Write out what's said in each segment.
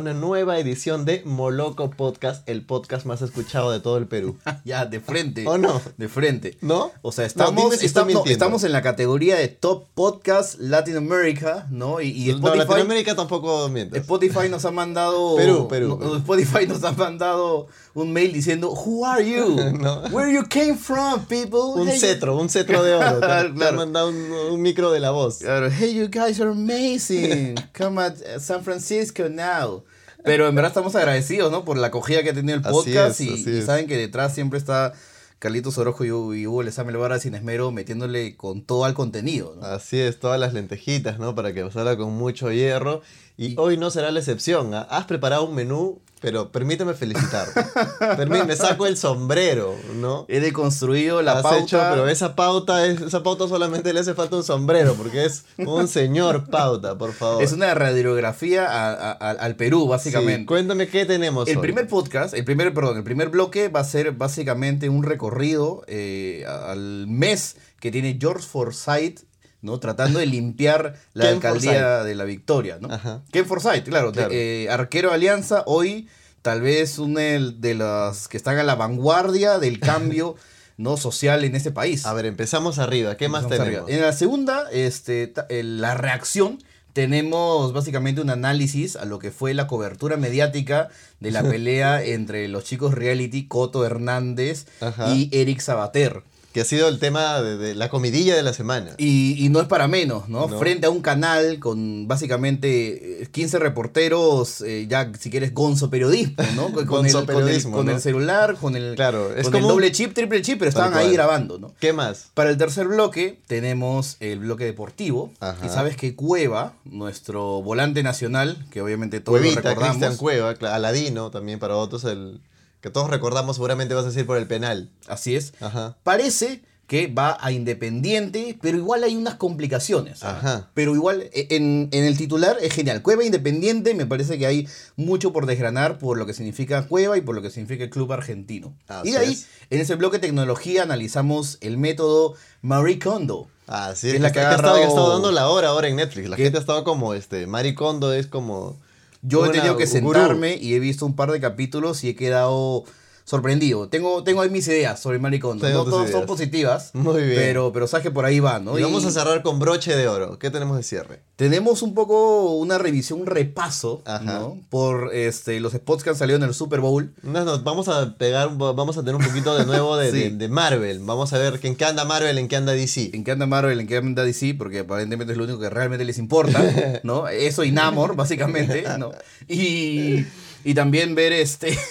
una nueva edición de Moloco Podcast, el podcast más escuchado de todo el Perú. ya, de frente. ¿O no? De frente. ¿No? O sea, No, estamos, estamos, no, estamos en la categoría de Top Podcast Latin America, ¿no? Y, y no, Spotify, Latinoamérica tampoco miente. Spotify nos ha mandado. Perú, Perú, no, Perú. Spotify nos ha mandado un mail diciendo: Who are you? No. Where you came from, people? Un Hey, cetro, un cetro de oro. Te, te han Claro. mandado un, un micro de la voz. Claro, hey, you guys are amazing. Come at uh, San Francisco now. Pero en verdad estamos agradecidos, ¿no? Por la acogida que ha tenido el Así podcast es, y, así y es. saben que detrás siempre está Carlitos Orojo y, y Hugo Lezame Levara sin esmero metiéndole con todo al contenido, ¿no? Así es, todas las lentejitas, ¿no? Para que salga con mucho hierro. Y hoy no será la excepción. ¿ah? Has preparado un menú, pero permíteme felicitarte. Permí- me saco el sombrero, ¿no? He deconstruido la Has pauta. hecho, pero esa pauta, es, esa pauta solamente le hace falta un sombrero, porque es un señor pauta, por favor. Es una radiografía a- a- a- al Perú, Sí, básicamente. cuéntame qué tenemos El hoy. primer podcast, el primer, perdón, el primer bloque va a ser básicamente un recorrido eh, al mes que tiene George Forsyth, ¿no? Tratando de limpiar la Ken alcaldía de la Victoria, ¿no? Ajá. Ken Forsyth, claro, Claro. eh, arquero de Alianza, hoy tal vez una de- las que están a la vanguardia del cambio no social en este país. A ver, empezamos arriba. ¿Qué más tenemos? arriba. En la segunda, este, eh, la reacción, tenemos básicamente un análisis a lo que fue la cobertura mediática de la pelea entre los chicos reality Coto Hernández Ajá. y Eric Sabater. Que ha sido el tema de, de la comidilla de la semana. Y, y no es para menos, ¿no? No. Frente a un canal con básicamente eh, 15 reporteros, eh, ya si quieres gonzo periodismo, ¿no? Con, Gonzo el, con, el, periodismo, con el celular, con el, Claro, es con como el doble chip, triple chip, pero estaban ahí grabando, ¿no? ¿Qué más? Para el tercer bloque tenemos el bloque deportivo. Ajá. Y sabes que Cueva, nuestro volante nacional, que obviamente todos lo Cuevita, recordamos. Cristian Cueva, Aladino también para otros, el que todos recordamos seguramente vas a decir por el penal. Así es. Ajá. Parece que va a Independiente, pero igual hay unas complicaciones. Ajá. Pero igual e- en, en el titular es genial. Cueva Independiente me parece que hay mucho por desgranar por lo que significa Cueva y por lo que significa el club argentino. Así y de ahí, es. en ese bloque de tecnología, analizamos el método Marie Kondo. Ah, sí, Es es la que que, ha estado, dando la hora ahora en Netflix. La ¿Qué? gente ha estado como este. Maricondo es como. Yo he tenido que gurú. sentarme y he visto un par de capítulos y he quedado sorprendido. Tengo, tengo ahí mis ideas sobre Maricondo. Tengo No todas son positivas. Muy bien. Pero, pero sabes que por ahí va, ¿no? Y Y vamos a cerrar con broche de oro. ¿Qué tenemos de cierre? tenemos un poco una revisión, un repaso. ¿no? Por este, los spots que han salido en el Super Bowl. Vamos a pegar, vamos a tener un poquito de nuevo de, Sí. de- de Marvel. Vamos a ver en qué anda Marvel, en qué anda DC. En qué anda Marvel, en qué anda DC, porque aparentemente es lo único que realmente les importa, ¿no? Eso y Namor, básicamente, ¿no? Y, y también ver este...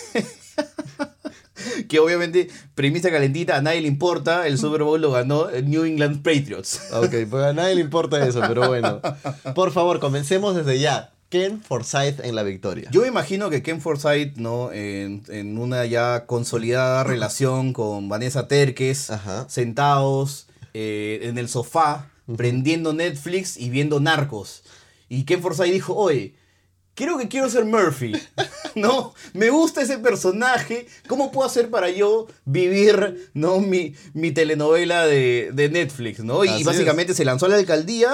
que obviamente, premisa calentita, a nadie le importa, el Super Bowl lo ganó el New England Patriots. Ok, pues a nadie le importa eso, pero bueno. Por favor, comencemos desde ya. Ken Forsyth en la victoria. Yo imagino que Ken Forsyth, ¿no? En, en una ya consolidada relación con Vanessa Terques, Ajá. sentados eh, en el sofá, prendiendo Netflix y viendo narcos. Y Ken Forsyth dijo, oye, creo que quiero ser Murphy. ¿No? Me gusta ese personaje. ¿Cómo puedo hacer para yo vivir, ¿no? Mi, mi telenovela de, de Netflix, ¿no? Y Así básicamente se lanzó a la alcaldía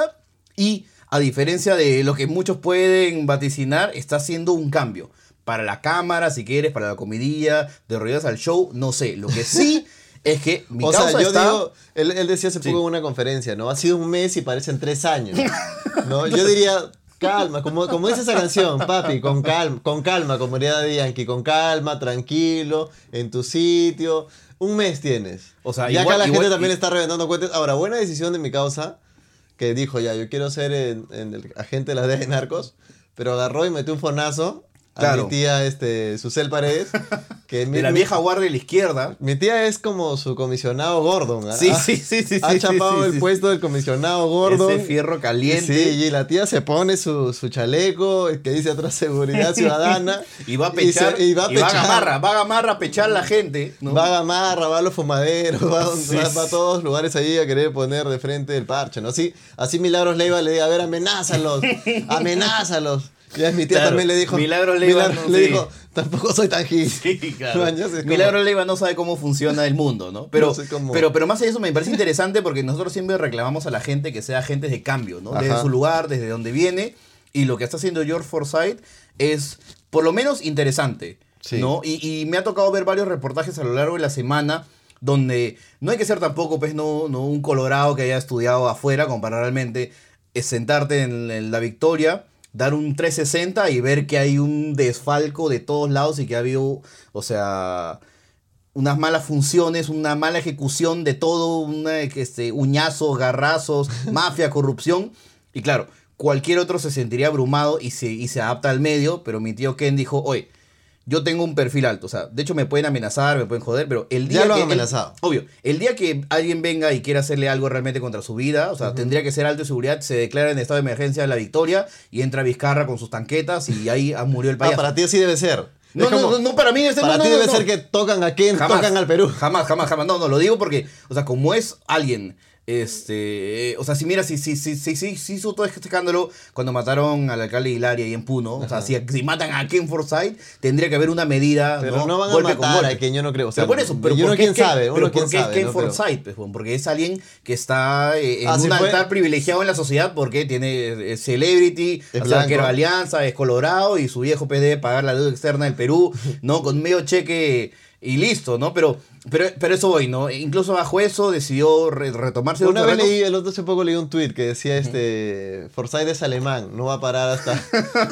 y, a diferencia de lo que muchos pueden vaticinar, está haciendo un cambio. Para la cámara, si quieres, para la comidilla, de ruedas al show, no sé. Lo que sí es que mi o causa sea, yo está... digo, él, él decía hace Sí. poco en una conferencia, ¿no? Ha sido un mes y parecen tres años. ¿no? Yo diría, calma, como, como dice esa canción, papi, con calma, con calma, como diría Daddy Yankee, con calma, tranquilo, en tu sitio. Un mes tienes. O sea, y igual- acá la igual- gente también está reventando cuentas. Ahora, buena decisión de mi causa, que dijo ya, yo quiero ser en, en el agente de la DEA de narcos, pero agarró y metió un fonazo a mi tía este, Susel Paredes. Que mi- De la vieja guardia de la izquierda. mi tía es como su comisionado Gordon. ¿ah? Sí, sí, sí, sí. Ha sí, chapado sí, el sí. puesto del comisionado Gordon. Ese fierro caliente. Sí, y la tía se pone su, su chaleco que dice atrás seguridad ciudadana. Y va a pechar. Y, va a pechar. gamarra, va a gamarra a pechar la gente. ¿no? Va a Gamarra, va a los fumaderos, va, a- va- va a todos lugares ahí a querer poner de frente el parche, ¿no? Así, así Milagros Leiva le diga, a ver, amenázalos, amenázalos. Ya mi tía Claro, también le dijo. Milagros Leiva Milagros no, le sí. dijo, tampoco soy tan gil. Sí, claro. Mañas, es como- Milagro Leiva no sabe cómo funciona el mundo, ¿no? Pero, No sé cómo. pero, pero más allá de eso me parece interesante porque nosotros siempre reclamamos a la gente que sea agentes de cambio, ¿no? Desde Ajá. su lugar, desde donde viene. Y lo que está haciendo George Forsyth es por lo menos interesante. Sí. ¿no? Y, y me ha tocado ver varios reportajes a lo largo de la semana donde no hay que ser tampoco pues, no, no un colorado que haya estudiado afuera como para realmente es sentarte en, en la victoria, dar un 360 y ver que hay un desfalco de todos lados y que ha habido, o sea, unas malas funciones, una mala ejecución de todo, una, este, uñazos, garrazos, mafia, corrupción. Y claro, cualquier otro se sentiría abrumado y se, y se adapta al medio, pero mi tío Ken dijo, oye, yo tengo un perfil alto, o sea, de hecho me pueden amenazar, me pueden joder, pero el día Ya lo que han el- amenazado. obvio, el día que alguien venga y quiera hacerle algo realmente contra su vida, o sea, tendría que ser alto de seguridad, se declara en estado de emergencia la victoria y entra Vizcarra con sus tanquetas y ahí ah, murió el Ah, payaso. para ti así debe ser. no, como- no, no, para mí debe ser- Para no, ti debe ser que tocan a quién, Jamás. tocan al Perú. Jamás, jamás, jamás. No, no, lo digo porque, o sea, como es alguien, este, eh, o sea, si mira, si, si, si, si, si, si hizo todo este escándalo cuando mataron al alcalde de Hilaria ahí en Puno, o sea, si, si matan a Ken Forsyth, tendría que haber una medida, Pero ¿no? no, van a Golpe matar golpe. a quien yo no creo. O sea, pero por eso, pero ¿por qué quién Ken- sabe, pero quién ¿por qué sabe. Ken ¿no? Forsyth? pues, bueno, porque es alguien que está eh, en Ah, si un fue- altar privilegiado en la sociedad porque tiene eh, celebrity, Es o sea, que blanco. era alianza, es colorado y su viejo PD pagar la deuda externa del Perú, ¿no? Con medio cheque y listo, ¿no? Pero, pero, pero eso hoy, ¿no? Incluso bajo eso decidió re- retomarse Una un vez leí, el otro hace poco leí un tweet que decía este Forsyth es alemán, no va a parar hasta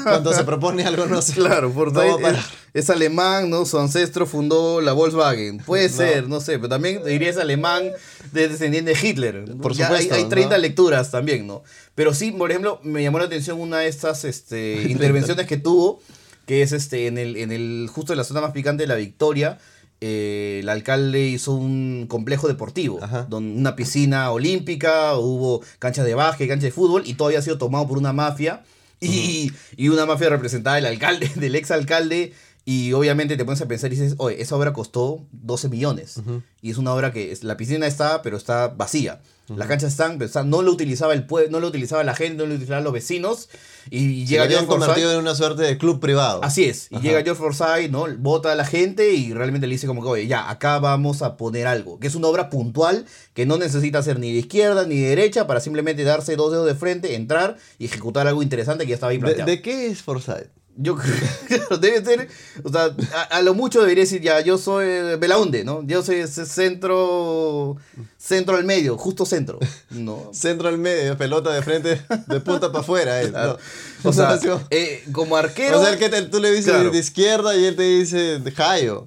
cuando se propone algo no sé. Claro, Forsyth es, es alemán, ¿no? Su ancestro fundó la Volkswagen. Puede No. ser, no sé, pero también diría es alemán de descendiente de Hitler. Por Ya supuesto, Hay, hay 30 ¿no? lecturas también, ¿no? Pero sí, por ejemplo, me llamó la atención una de estas este, intervenciones que tuvo, que es este, en el, en el, justo en la zona más picante de la Victoria. Eh, el alcalde hizo un complejo deportivo, Ajá. donde una piscina olímpica, hubo canchas de básquet, canchas de fútbol, y todo había sido tomado por una mafia. Y, y una mafia representada del alcalde, del ex alcalde. Y obviamente te pones a pensar y dices, oye, esa obra costó 12 millones. Y es una obra que es- la piscina está, pero está vacía. Las canchas están, pero está- no lo utilizaba el pueblo, no lo utilizaba la gente, no lo utilizaban los vecinos. Y llega George convertido en una suerte de club privado. Así es. Y Ajá. llega George Forsyth, ¿no? Vota a la gente y realmente le dice como que, oye, ya, acá vamos a poner algo. Que es una obra puntual que no necesita ser ni de izquierda ni de derecha para simplemente darse dos dedos de frente, entrar y ejecutar algo interesante que ya estaba ahí ¿De, planteado. de qué es Forsyth? Yo creo que debe ser, o sea, a, a lo mucho debería decir ya, yo soy Belaunde, ¿no? Yo soy ese centro, centro al medio, justo centro, ¿no? Centro al medio, pelota de frente, de punta para afuera. eh, Claro. ¿no? O sea, No, eh, como arquero, o sea, que te- tú le dices Claro. de izquierda y él te dice de Jayo.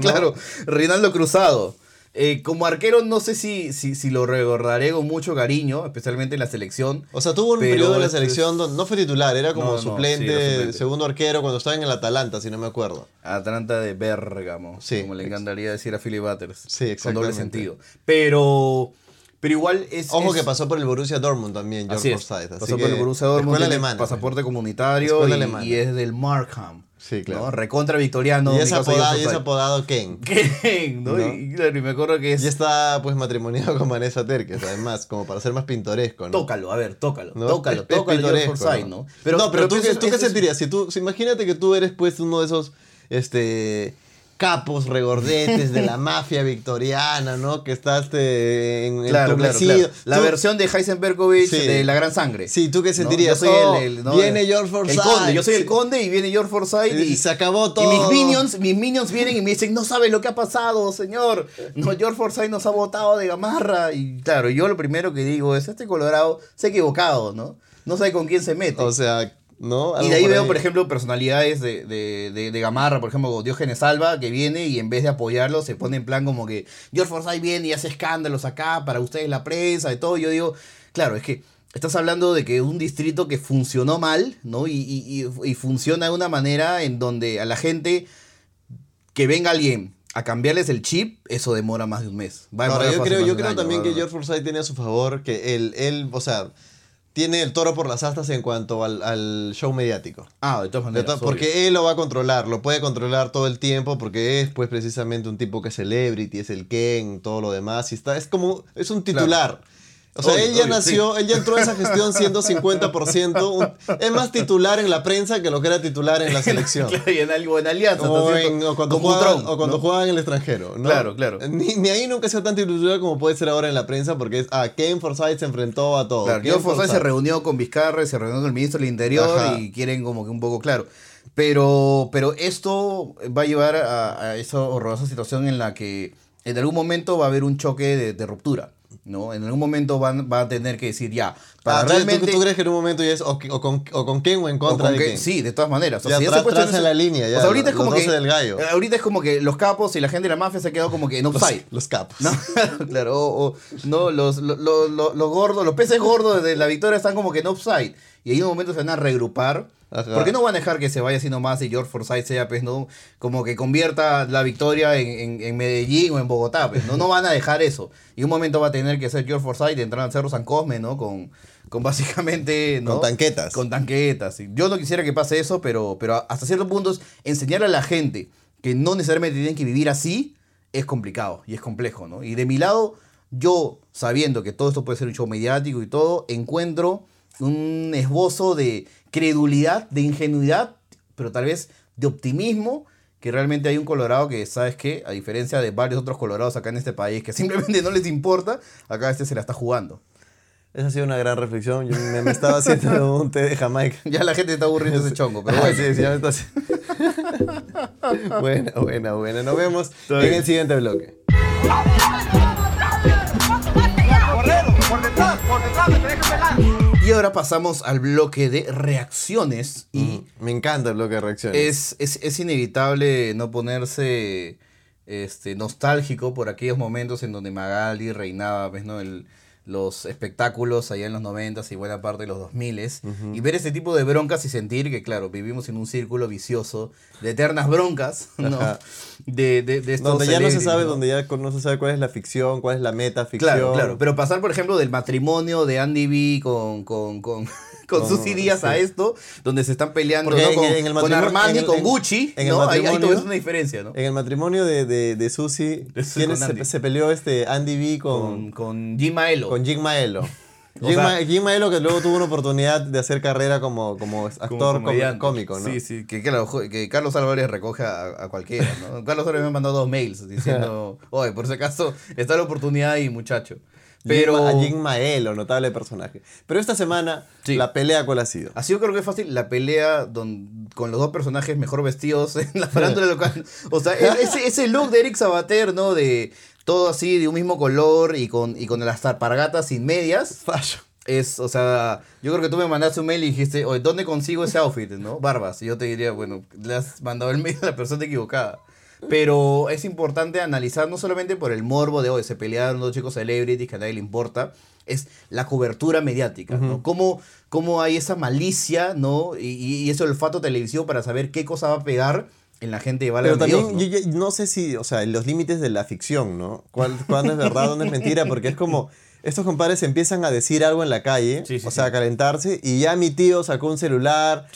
claro, Reinaldo Cruzado. Eh, como arquero no sé si, si, si lo recordaré con mucho cariño, especialmente en la selección. O sea, tuvo un periodo en la selección donde no fue titular, era como No, no, sí, suplente, segundo arquero cuando estaba en el Atalanta, si no me acuerdo. Atlanta de Bérgamo, Sí, como le encantaría decir a Philly Butters. Sí, Con doble exactamente. sentido. Pero, pero igual es... Ojo es- que pasó por el Borussia Dortmund también, George. Forsyth. Pasó que por el Borussia Dortmund, alemana. pasaporte comunitario y, y es del Markham. Sí, claro. ¿no? Recontra victoriano. Y es, apodado, y es apodado Ken. ¿Qué? ¿no? ¿No? Y, claro, y me acuerdo que es... Y está pues matrimoniado con Vanessa Terques, además, como para ser más pintoresco, ¿no? Tócalo, a ver, tócalo, ¿No? tócalo, Es- tócalo, pintoresco, Forsyth, ¿no? no, pero, tú, eso qué- es- ¿tú qué sentirías? Si tú, si imagínate que tú eres pues uno de esos este, capos regordetes de la mafia victoriana, ¿no? Que estás este, en Claro, claro. La Tú- versión de Heisenbergovich Sí. de La Gran Sangre. Sí, ¿tú qué ¿no? sentirías? Yo soy Oh, el, el- ¿no? viene George Forsyth. El conde, yo soy el conde y viene George Forsyth Y y, se acabó y todo. mis minions, mis minions vienen y me dicen, no sabe lo que ha pasado, señor. No, George Forsyth nos ha botado de gamarra. Y claro, yo lo primero que digo es, este Colorado se ha equivocado, ¿no? No sabe con quién se mete. O sea, ¿no? Y de ahí por veo, por ejemplo, personalidades de, de, de, de Gamarra, por ejemplo, Diógenes Alba, que viene y en vez de apoyarlo se pone en plan como que George Forsyth viene y hace escándalos acá para ustedes, la prensa y todo. Yo digo, claro, es que estás hablando de que un distrito que funcionó mal, ¿no? Y, y, y, y funciona de una manera en donde a la gente que venga alguien a cambiarles el chip, eso demora más de un mes. Va a Ahora, yo creo, yo creo año, también que. George Forsyth tiene a su favor que él, él, o sea, tiene el toro por las astas en cuanto al, al show mediático. Ah, de todas De maneras. obvio. porque él lo va a controlar, lo puede controlar todo el tiempo porque es pues precisamente un tipo que es celebrity, es el Ken, todo lo demás, y está, es como, es un titular. O sea, Obvio, él ya obvio, nació, él ya entró a esa gestión siendo 50%. un- es más titular en la prensa que lo que era titular en la selección. Claro, y en algo en alianza. O, ¿no? en- o cuando, Como jugaba, Trump, o cuando ¿no? jugaba en el extranjero. ¿no? Claro, claro. Ni, ni ahí nunca ha sido tan titular como puede ser ahora en la prensa, porque es, ah, Ken Forsyth se enfrentó a todo. Claro, Ken Forsyth se reunió con Vizcarra, se reunió con el ministro del Interior Ajá. y quieren como que un poco claro. Pero, pero esto va a llevar a, a esa horrorosa situación en la que en algún momento va a haber un choque de, de ruptura. ¿No? En algún momento van, va a tener que decir ya. Para Ah, ¿tú- realmente. ¿tú, tú crees que en un momento ya es o, o con, o con Ken o en o contra con de Ken? Sí, de todas maneras. O Ya sea, tra- se eso- la línea, ya, O sea, ahorita es como que. 12 del gallo. eh, Ahorita es como que los capos y la gente de la mafia se ha quedado como que en offside. los capos. No, claro, o, o- no, los, los, los, los- los gordos, los peces gordos de la victoria están como que en offside. Y ahí en un momento se van a regrupar. Ajá. Porque no van a dejar que se vaya así nomás y George Forsyth sea, pues, ¿no? Como que convierta la victoria en, en- en Medellín o en Bogotá, pues, ¿no? No van a dejar eso. Y un momento va a tener que ser George Forsyth y entrar al Cerro San Cosme, ¿no? Con, con básicamente, ¿no? Con tanquetas. Con tanquetas. Yo no quisiera que pase eso, pero, pero hasta cierto punto es enseñar a la gente que no necesariamente tienen que vivir así es complicado y es complejo, ¿no? Y de mi lado, yo, sabiendo que todo esto puede ser un show mediático y todo, encuentro un esbozo de credulidad, de ingenuidad, pero tal vez de optimismo, que realmente hay un colorado que, ¿sabes qué? A diferencia de varios otros colorados acá en este país que simplemente no les importa, acá este se la está jugando. Esa ha sido una gran reflexión. Yo me, me estaba haciendo un té de Jamaica. Ya la gente está aburriendo ese chongo, pero bueno. sí, sí, ya me está haciendo- buena, buena, buena. Nos vemos Está en bien. el siguiente bloque. Por detrás, por detrás, me tenés que pelar. Y ahora pasamos al bloque de reacciones y Me encanta el bloque de reacciones. es, es, es inevitable no ponerse este, nostálgico por aquellos momentos en donde Magali reinaba, ¿ves, no? El, los espectáculos allá en los 90 y buena parte de los 2000 y ver este tipo de broncas y sentir que, claro, vivimos en un círculo vicioso de eternas broncas, ¿no? De, de, de estos donde ya no se sabe, ¿no? donde ya no se sabe cuál es la ficción, cuál es la metaficción. Claro, claro. Pero pasar, por ejemplo, del matrimonio de Andy B con, con, con, con Con- Susy Díaz a sí. esto, donde se están peleando ¿no? en con, el- en el con Armani, en el- con en- Gucci, en el ¿no? Ahí, ahí ves una diferencia, ¿no? En el matrimonio de, de, de Susi, De Susi ¿quién con es- Andy. se, se peleó este Andy B Con, con, con Jim Maelo. con Jim Maelo. Jim, sea- Ma- Jim Maelo que luego tuvo una oportunidad de hacer carrera como, como actor como cómico, ¿no? Sí, sí, que, jo- que Carlos Álvarez recoge a, a cualquiera, ¿no? Carlos Álvarez me ha mandado dos mails diciendo, oye, por si acaso está la oportunidad ahí, muchacho. Pero. A Jim Maelo, notable personaje. Pero esta semana, Sí. la pelea cuál ha sido. Ha sido creo que fácil la pelea don- con los dos personajes mejor vestidos en la farándula local. O sea, ese, ese look de Eric Sabater, ¿no? De todo así, de un mismo color y con, y con las alpargatas sin medias. Fallo. Es, o sea, yo creo que tú me mandaste un mail y dijiste, oye, ¿dónde consigo ese outfit, no? Barbas. Y yo te diría, bueno, le has mandado el mail a la persona equivocada. Pero es importante analizar no solamente por el morbo de hoy, se pelearon dos chicos celebrities que a nadie le importa, es la cobertura mediática, ¿no? Cómo, cómo hay esa malicia, ¿no? Y, y ese olfato televisivo para saber qué cosa va a pegar en la gente Válgame Pero también Dios, ¿no? yo ya- no sé si, o sea, los límites de la ficción, ¿no? ¿Cuál, ¿Cuándo es verdad, dónde es mentira? Porque es como, estos compadres empiezan a decir algo en la calle, Sí, sí, o sea, a calentarse, y ya mi tío sacó un celular,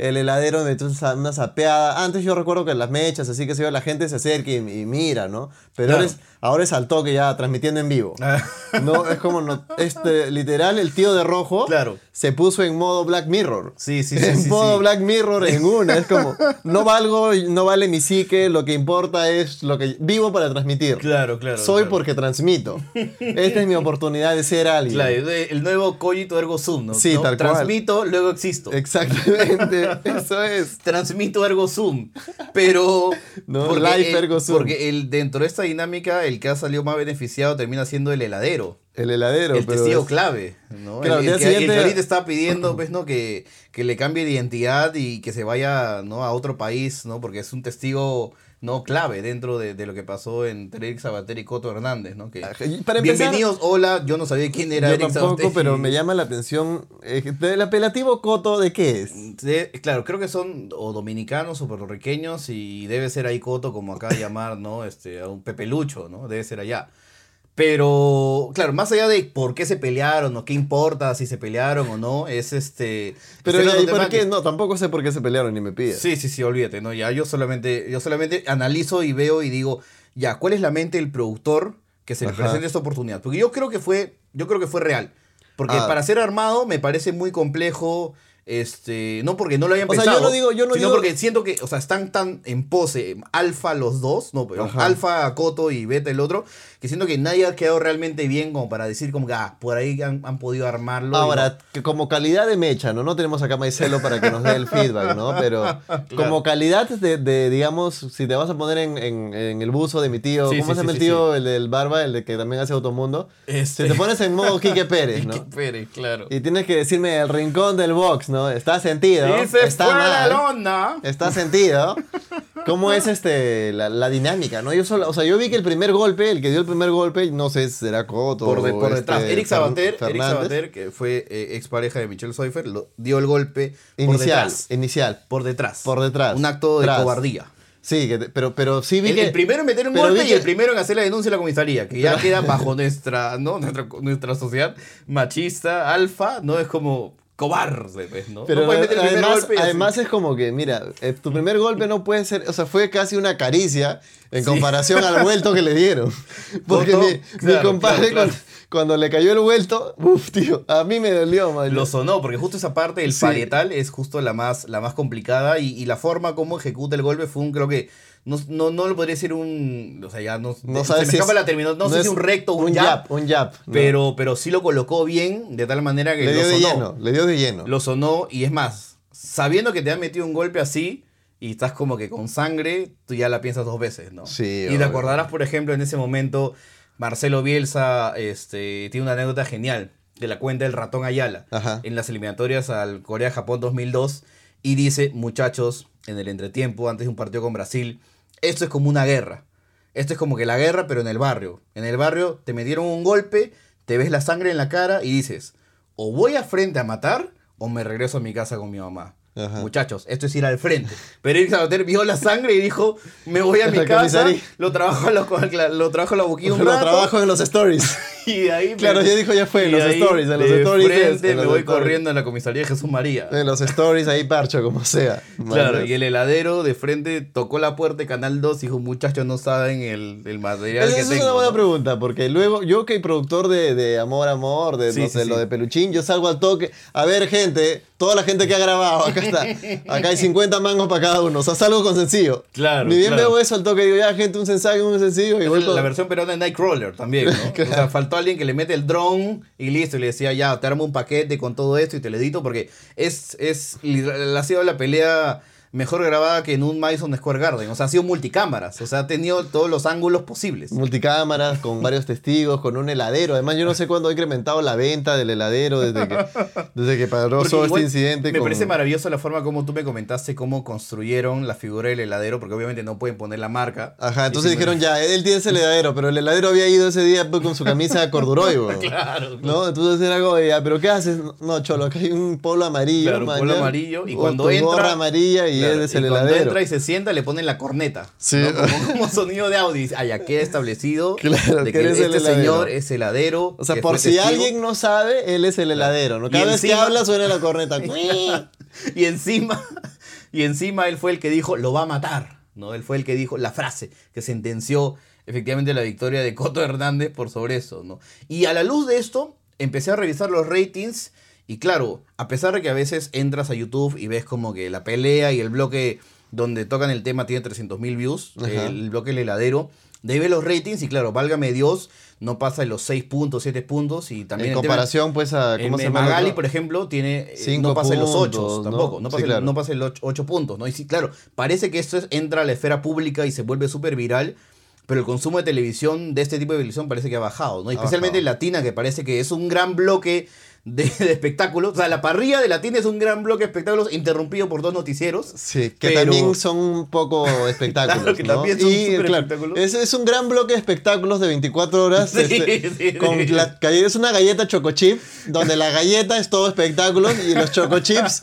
el heladero metió una zapeada. Antes yo recuerdo que las mechas, así que se la gente se acerca y, y mira, ¿no? Pero Claro. Ahora es al toque ya, transmitiendo en vivo. Ah. No, es como, no, este, literal, el tío de rojo Claro. se puso en modo Black Mirror. Sí, sí, sí. en sí, modo sí. Black Mirror en una. Es como, no valgo, no vale mi psique, lo que importa es lo que vivo para transmitir. Claro, claro. Soy claro. porque transmito. Esta es mi oportunidad de ser alguien. Claro, el nuevo cogito ergo sum, ¿no? Sí, ¿no? tal cual. Transmito, luego existo. Exactamente, eso es. Transmito ergo sum. Pero. No, life el, ergo sum. Porque el, dentro de esta dinámica, el que ha salido más beneficiado termina siendo el heladero. El heladero, el pero testigo es- clave, ¿no? Claro, el, el que, el que siguiente- ahorita está pidiendo, pues, ¿no? Que, que le cambie de identidad y que se vaya, ¿no? A otro país, ¿no? Porque es un testigo, ¿no? Clave dentro de, de lo que pasó entre Eric Sabater y Coto Hernández, ¿no? Que, y para empezar- Bienvenidos, hola, yo no sabía quién era Yo Eric tampoco, Sabater. pero me llama la atención. eh, ¿El apelativo Coto de qué es? De- claro, creo que son o dominicanos o puertorriqueños y debe ser ahí Coto, como acá llamar, ¿no? Este, a un Pepelucho, ¿no? Debe ser allá. Pero, claro, más allá de por qué se pelearon o qué importa si se pelearon o no, es este... Pero este ¿y por qué? No, tampoco sé por qué se pelearon ni me pides. Sí, sí, sí, olvídate, ¿no? Ya yo solamente, yo solamente analizo y veo y digo, ya, ¿cuál es la mente del productor que se le Ajá. presenta esta oportunidad? Porque yo creo que fue yo creo que fue real. Porque Ah. para ser armado me parece muy complejo. Este, no porque no lo hayan O sea, pensado, yo no digo- yo no sino digo- porque siento que, o sea, están tan en pose, alfa los dos, no, pero alfa Coto y beta el otro, que siento que nadie ha quedado realmente bien como para decir como que, ah, por ahí han, han podido armarlo. Ahora, que como calidad de mecha, ¿no? No tenemos acá a Maicelo para que nos dé el feedback, ¿no? Pero como calidad de, de, digamos, si te vas a poner en, en- en el buzo de mi tío, Sí, ¿cómo sí, se llama sí, el sí, tío, el del barba, el de que también hace Automundo? Este- Si te pones en modo Quique Pérez, ¿no? Pérez, claro. Y tienes que decirme el rincón del box, ¿no? Está sentido. Se está la. Está sentido. ¿Cómo es este la, la dinámica, no? Yo solo, o sea, yo vi que el primer golpe, el que dio el primer golpe, no sé si será Coto Por, de- por este detrás. Eric Sabater, Eric Fernández. Sabater, que fue eh, expareja de Michelle Seufer, lo- dio el golpe por Inicial, detrás. inicial. Por detrás. Por detrás. Un acto de Tras. cobardía. Sí, que te- pero, pero sí vi El, que... el primero en meter un golpe y el primero en hacer la denuncia a la comisaría, que ya queda bajo nuestra, ¿no? nuestra, nuestra sociedad machista, alfa, no es como cobarde, pues, ¿no? Pero no puedes meter el primer además, golpe además es como que, mira, eh, tu primer golpe no puede ser, o sea, fue casi una caricia en Sí. comparación al vuelto que le dieron. Porque mi, compadre claro, claro. Cuando, cuando le cayó el vuelto, uff, tío, a mí me dolió, man. Lo sonó, porque justo esa parte del Sí. parietal es justo la más, la más complicada y, y la forma como ejecuta el golpe fue un, creo que, no, no, no lo podría decir un, o sea, ya no, no se sabes me si escapa es- la terminación, no, sé es si un recto o un, un jab, jab, un jab. ¿no? pero, pero sí lo colocó bien, de tal manera que le lo dio de sonó. lleno, le dio de lleno. Lo sonó y es más, sabiendo que te han metido un golpe así y estás como que con sangre, tú ya la piensas dos veces, ¿no? Sí, Y te acordarás, por ejemplo, en ese momento, Marcelo Bielsa este, tiene una anécdota genial de la cuenta del ratón Ayala Ajá. en las eliminatorias al Corea-Japón 2002 y dice, muchachos, en el entretiempo, antes de un partido con Brasil, esto es como una guerra. Esto es como que la guerra, pero en el barrio. En el barrio te metieron un golpe, te ves la sangre en la cara y dices, o voy a frente a matar o me regreso a mi casa con mi mamá. Ajá. Muchachos, esto es ir al frente. Pero Eric Sabater vio la sangre y dijo, me voy a mi casa, lo trabajo a la, lo trabajo a la boquilla un Lo rato, trabajo en los stories. y de ahí... me- Claro, ya dijo, ya fue, en los stories, en los de stories es, frente en me voy stories. corriendo a la comisaría de Jesús María. En los stories ahí parcho, como sea. Claro, y el heladero de frente tocó la puerta de Canal 2 y dijo, muchachos, no saben el, el material Esa que tengo. es una buena ¿no?". pregunta, porque luego yo que productor de, de Amor, Amor, de Sí, no sí, sé, sí. lo de Peluchín, yo salgo al toque. A ver, gente, toda la gente que ha grabado, acá está. Acá hay 50 mangos para cada uno. O sea, salgo con sencillo. Claro, Ni bien claro. veo eso al toque, digo, ya, gente, un sensaje, un sencillo. Y voy con- la versión peruana de Nightcrawler también, ¿no? O sea, faltó alguien que le mete el drone y listo, y le decía, ya, te armo un paquete con todo esto y te lo edito, porque es, es, ha sido la pelea mejor grabada que en un Madison Square Garden. O sea, ha sido multicámaras, o sea, ha tenido todos los ángulos posibles. Multicámaras, con varios testigos, con un heladero. Además, yo no sé cuándo ha incrementado la venta del heladero desde que, desde que pasó este incidente. Me con- parece maravilloso la forma como tú me comentaste cómo construyeron la figura del heladero, porque obviamente no pueden poner la marca. Ajá, entonces dijeron ya, él tiene ese heladero, pero el heladero había ido ese día pues, con su camisa de corduroy, weón. Claro, ¿No? Entonces era como, ya, ¿pero qué haces? No, cholo, acá hay un polo amarillo. Claro, un polo amarillo, y cuando entra- gorra amarilla y Claro, él es y el cuando heladero. entra y se sienta, le ponen la corneta. Sí. ¿no? Como, como sonido de Audi. Ya queda establecido Claro, de que este el señor es heladero. O sea, por si testigo. alguien no sabe, él es el heladero, ¿no? Y Cada vez que habla suena la corneta. y encima, y encima él fue el que dijo, lo va a matar. ¿no? Él fue el que dijo la frase que sentenció efectivamente la victoria de Coto Hernández por sobre eso. ¿no? Y a la luz de esto, empecé a revisar los ratings. Y claro, a pesar de que a veces entras a YouTube y ves como que la pelea y el bloque donde tocan el tema tiene 300.000 views, Ajá. el bloque El Heladero, de ahí ves los ratings y claro, válgame Dios, no pasa de los 6 puntos, 7 puntos y también en tema- comparación, pues, a. ¿Cómo se llama? Magali, por ejemplo, tiene eh, Cinco no pasa de los 8 puntos, ¿no? tampoco, no Sí, pasa, el- no pasa de los 8 puntos, ¿no? Y sí, claro, parece que esto es- entra a la esfera pública y se vuelve súper viral, pero el consumo de televisión, de este tipo de televisión, parece que ha bajado, ¿no? Especialmente bajado. Latina, que parece que es un gran bloque de, de espectáculos. O sea, la parrilla de Latina es un gran bloque de espectáculos interrumpido por dos noticieros. Sí, que Pero- también son un poco espectáculos. Claro, que ¿no? también son y, claro, espectáculos. Es, es un gran bloque de espectáculos de 24 horas. Sí, este, sí, con sí. la es una galleta chocochip, donde la galleta es todo espectáculos y los chocochips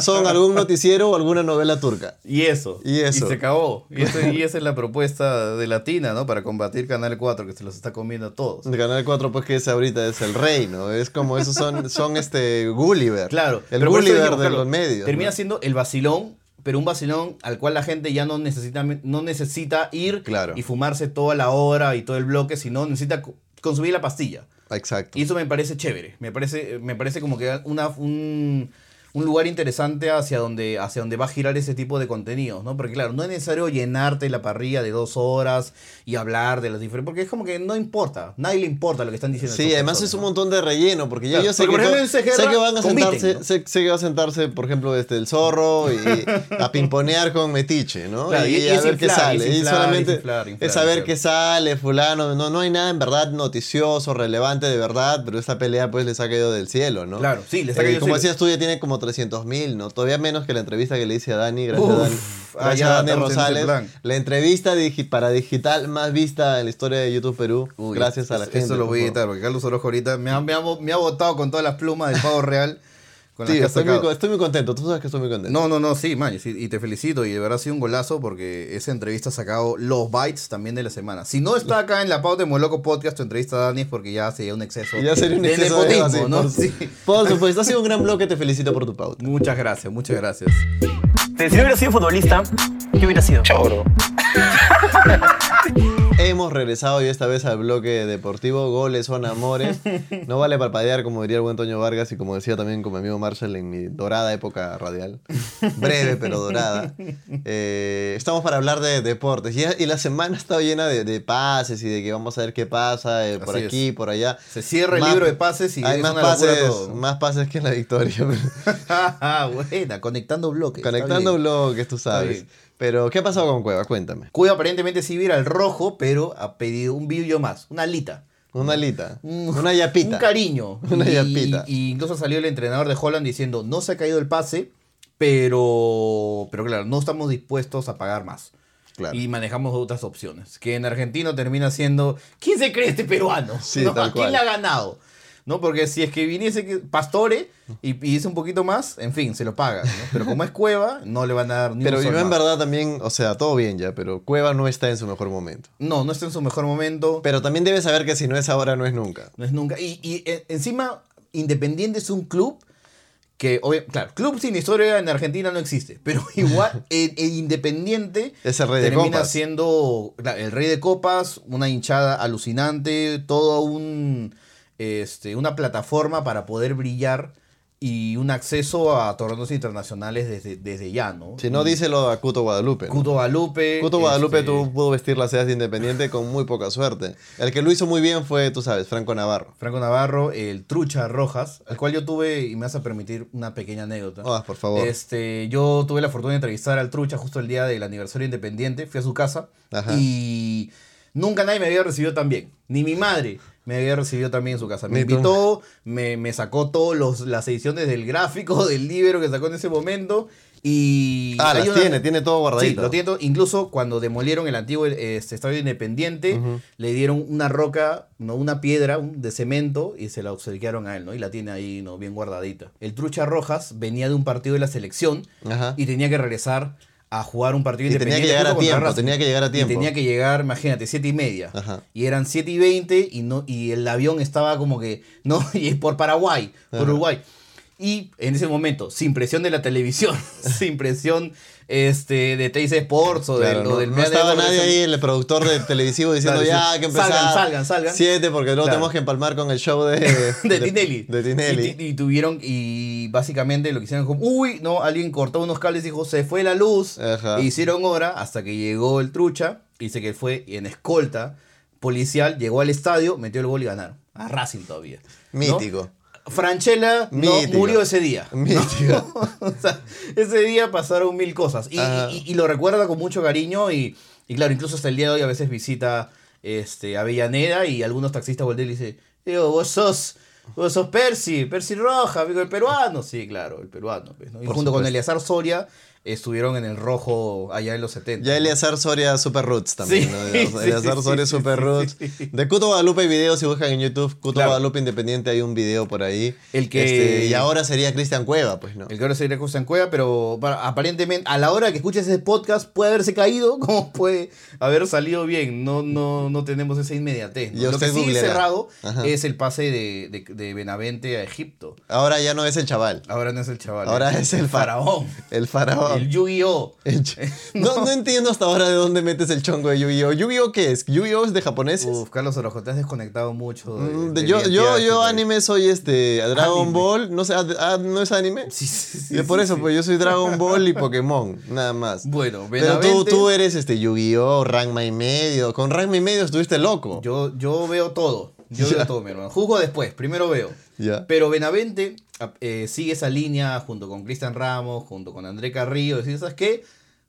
son algún noticiero o alguna novela turca. Y eso. Y eso. se acabó. Y, eso- y esa es la propuesta de Latina, ¿no? Para combatir Canal 4, que se los está comiendo a todos. El Canal 4, pues que es ahorita es el rey, ¿no? Es como esos son, son este Gulliver. Claro. El Gulliver de claro, los medios. Termina ¿no? siendo el vacilón, pero un vacilón al cual la gente ya no necesita, no necesita ir Claro. y fumarse toda la hora y todo el bloque, sino necesita co- consumir la pastilla. Exacto. Y eso me parece chévere. Me parece, me parece como que una, un, un lugar interesante hacia donde, hacia donde va a girar ese tipo de contenidos, ¿no? Porque claro, no es necesario llenarte la parrilla de dos horas y hablar de las diferentes... Porque es como que no importa. Nadie le importa lo que están diciendo. Sí, además es un ¿no? montón de relleno, porque ya Claro, yo sé porque, que, sé que van a sentarse, ¿no? sé, sé que va a sentarse, por ejemplo, este, el zorro y a pimponear con Metiche, ¿no? Claro, y- y a ver qué sale. Y inflar, solamente es inflar, inflar, es saber inflar. qué sale, fulano. No, no hay nada en verdad noticioso, relevante de verdad, pero esta pelea pues les ha caído del cielo, ¿no? Claro, sí, les ha Eh, caído del Como cielo. decías tú, ya tiene como 300 mil, ¿no? Todavía menos que la entrevista que le hice a Dani, gracias Uf, a Dani. Gracias a Dani en Rosales. La entrevista digi- para digital más vista en la historia de YouTube Perú. Uy, gracias a la eso- gente. Eso lo voy a editar, porque Carlos Orojo ahorita me ha, me ha, me ha botado con todas las plumas del pavo real. Con las Sí, que ha estoy muy, estoy contento. Tú sabes que estoy muy contento. No, no, no, sí, man, sí, y te felicito y de verdad ha sido un golazo porque esa entrevista ha sacado los bytes también de la semana. Si no está acá en la pauta de Moloco Podcast tu entrevista a Dani es porque ya sería un exceso ya sería un de exceso de nepotismo, ego, ¿no? sí, Sí. por, supuesto, ha sido un gran bloque. Te felicito por tu pauta. Muchas gracias, muchas gracias. Si no hubiera sido futbolista, ¿qué hubiera sido? Choro. Hemos regresado y esta vez al bloque deportivo. Goles son amores. No vale parpadear, como diría el buen Toño Vargas y como decía también con mi amigo Marshall en mi dorada época radial. Breve, pero dorada. Eh, estamos para hablar de deportes. Y, y la semana ha estado llena de, de pases y de que vamos a ver qué pasa eh, por Así aquí, por allá. Se cierra el Más- libro de pases y Hay es más pases, todo. más pases que en la victoria. Buena, conectando bloques. Conectando bloques, tú sabes. Pero, ¿qué ha pasado con Cueva? Cuéntame. Cueva aparentemente sí viera el rojo, pero ha pedido un vídeo más, una alita. Una alita. Un- Una yapita. Un cariño. Una y, yapita. y incluso salió el entrenador de Holland diciendo, no se ha caído el pase, pero, pero claro, no estamos dispuestos a pagar más. Claro. Y manejamos otras opciones. Que en argentino termina siendo, ¿quién se cree este peruano? Sí, ¿No? tal ¿A quién cual. le ha ganado? ¿No? Porque si es que viniese Pastore y pidiese un poquito más, en fin, se lo pagan. ¿no? Pero como es Cueva, no le van a dar ni Pero un yo en más. verdad también, o sea, todo bien ya, pero Cueva no está en su mejor momento. No, no está en su mejor momento. Pero también debes saber que si no es ahora, no es nunca. No es nunca. Y, y, eh, encima, Independiente es un club que, claro, club sin historia en Argentina no existe, pero igual el, el Independiente Es el rey de termina copas. siendo claro, el rey de copas, una hinchada alucinante, todo un este, una plataforma para poder brillar y un acceso a torneos internacionales desde, desde ya, ¿no? Si no, díselo a Cuto Guadalupe. ¿no? Cuto Guadalupe. Cuto Guadalupe este, tú pudo vestir las sedas de Independiente con muy poca suerte. El que lo hizo muy bien fue, tú sabes, Franco Navarro. Franco Navarro, el Trucha Rojas, al cual yo tuve, y me vas a permitir una pequeña anécdota. Ah, por favor. Este, yo tuve la fortuna de entrevistar al Trucha justo el día del aniversario independiente. Fui a su casa Ajá. y nunca nadie me había recibido tan bien. Ni mi madre me había recibido tan bien en su casa. Me invitó, me, me sacó todas las ediciones del gráfico, del libro que sacó en ese momento. Y ah, las una- tiene, tiene todo Sí, guardadito. lo tiene todo. Incluso cuando demolieron el antiguo este, estadio independiente, le dieron una roca, no una piedra un- de cemento y se la obsequiaron a él, ¿no? Y la tiene ahí, ¿no? Bien guardadita. El Trucha Rojas venía de un partido de la selección Ajá. y tenía que regresar a jugar un partido Y tenía que llegar a tiempo, Racing. tenía que llegar a Y tiempo. tenía que llegar, imagínate, siete y media. Ajá. Y eran 7 y 20 y, no, y el avión estaba como que, no, y por Paraguay, por. Uruguay. Y en ese momento, sin presión de la televisión, sin presión este, de TIC Sports o, Claro, del, o no, del no estaba nadie ahí, el productor de televisivo diciendo Claro, ya que empezar. Salgan, salgan, salgan. Siete, porque luego Claro. tenemos que empalmar con el show de, de, Tinelli. De Tinelli. Y, tuvieron, y básicamente lo que hicieron como, uy, no, alguien cortó unos cables y dijo, se fue la luz. Ajá. E hicieron hora hasta que llegó el trucha. y Dice que fue en escolta policial, llegó al estadio, metió el gol y ganaron. A Racing todavía. ¿no? Franchella no murió ese día. Mítico. o sea, ese día pasaron mil cosas. Y, Ajá. y- y lo recuerda con mucho cariño. Y, y claro, incluso hasta el día de hoy a veces visita este, Avellaneda y algunos taxistas voltean y dicen, "Digo, vos sos, vos sos Percy, Percy Roja, amigo el peruano. Sí, claro, el peruano. pues, ¿no? Y Por junto con. Eleazar Soria estuvieron en el rojo allá en los 70. Ya Eleazar Soria Super Roots también, Sí, ¿no? Eleazar sí, Soria sí, Super Roots. De Cuto Guadalupe hay videos, si buscan en YouTube, Cuto Claro. Guadalupe Independiente, hay un video por ahí. El que- Este, y ahora sería Cristian Cueva, pues, ¿no? El que ahora sería en Cueva, pero bueno, aparentemente a la hora que escuches ese podcast puede haberse caído, como puede haber salido bien. No, no, no tenemos esa inmediatez. Lo que sí cerrado Ajá. es el pase de, de, de Benavente a Egipto. Ahora ya no es el chaval. Ahora no es el chaval. Ahora es el fa- faraón. El faraón. El Yu-Gi-Oh! No, no entiendo hasta ahora de dónde metes el chongo de Yu-Gi-Oh! ¿Yu-Gi-Oh qué es? ¿Yu-Gi-Oh es de japoneses? Uf, Carlos Orojo, te has desconectado mucho. de- Mm, de de- yo, yo, yo anime soy este Dragon Anime. Ball, no sé, ah, ¿no es anime? Sí, sí, sí, Y por sí, eso, sí. pues yo soy Dragon Ball y Pokémon, nada más. Bueno, Pero tú, tú eres este Yu-Gi-Oh, Ranma y medio. Con Ranma y medio estuviste loco. Yo, yo veo todo. Yo Ya. veo todo, mi hermano. Juzgo después, primero veo. Ya. Pero Benavente eh, sigue esa línea junto con Cristian Ramos, junto con André Carrillo. Decir, ¿sabes qué?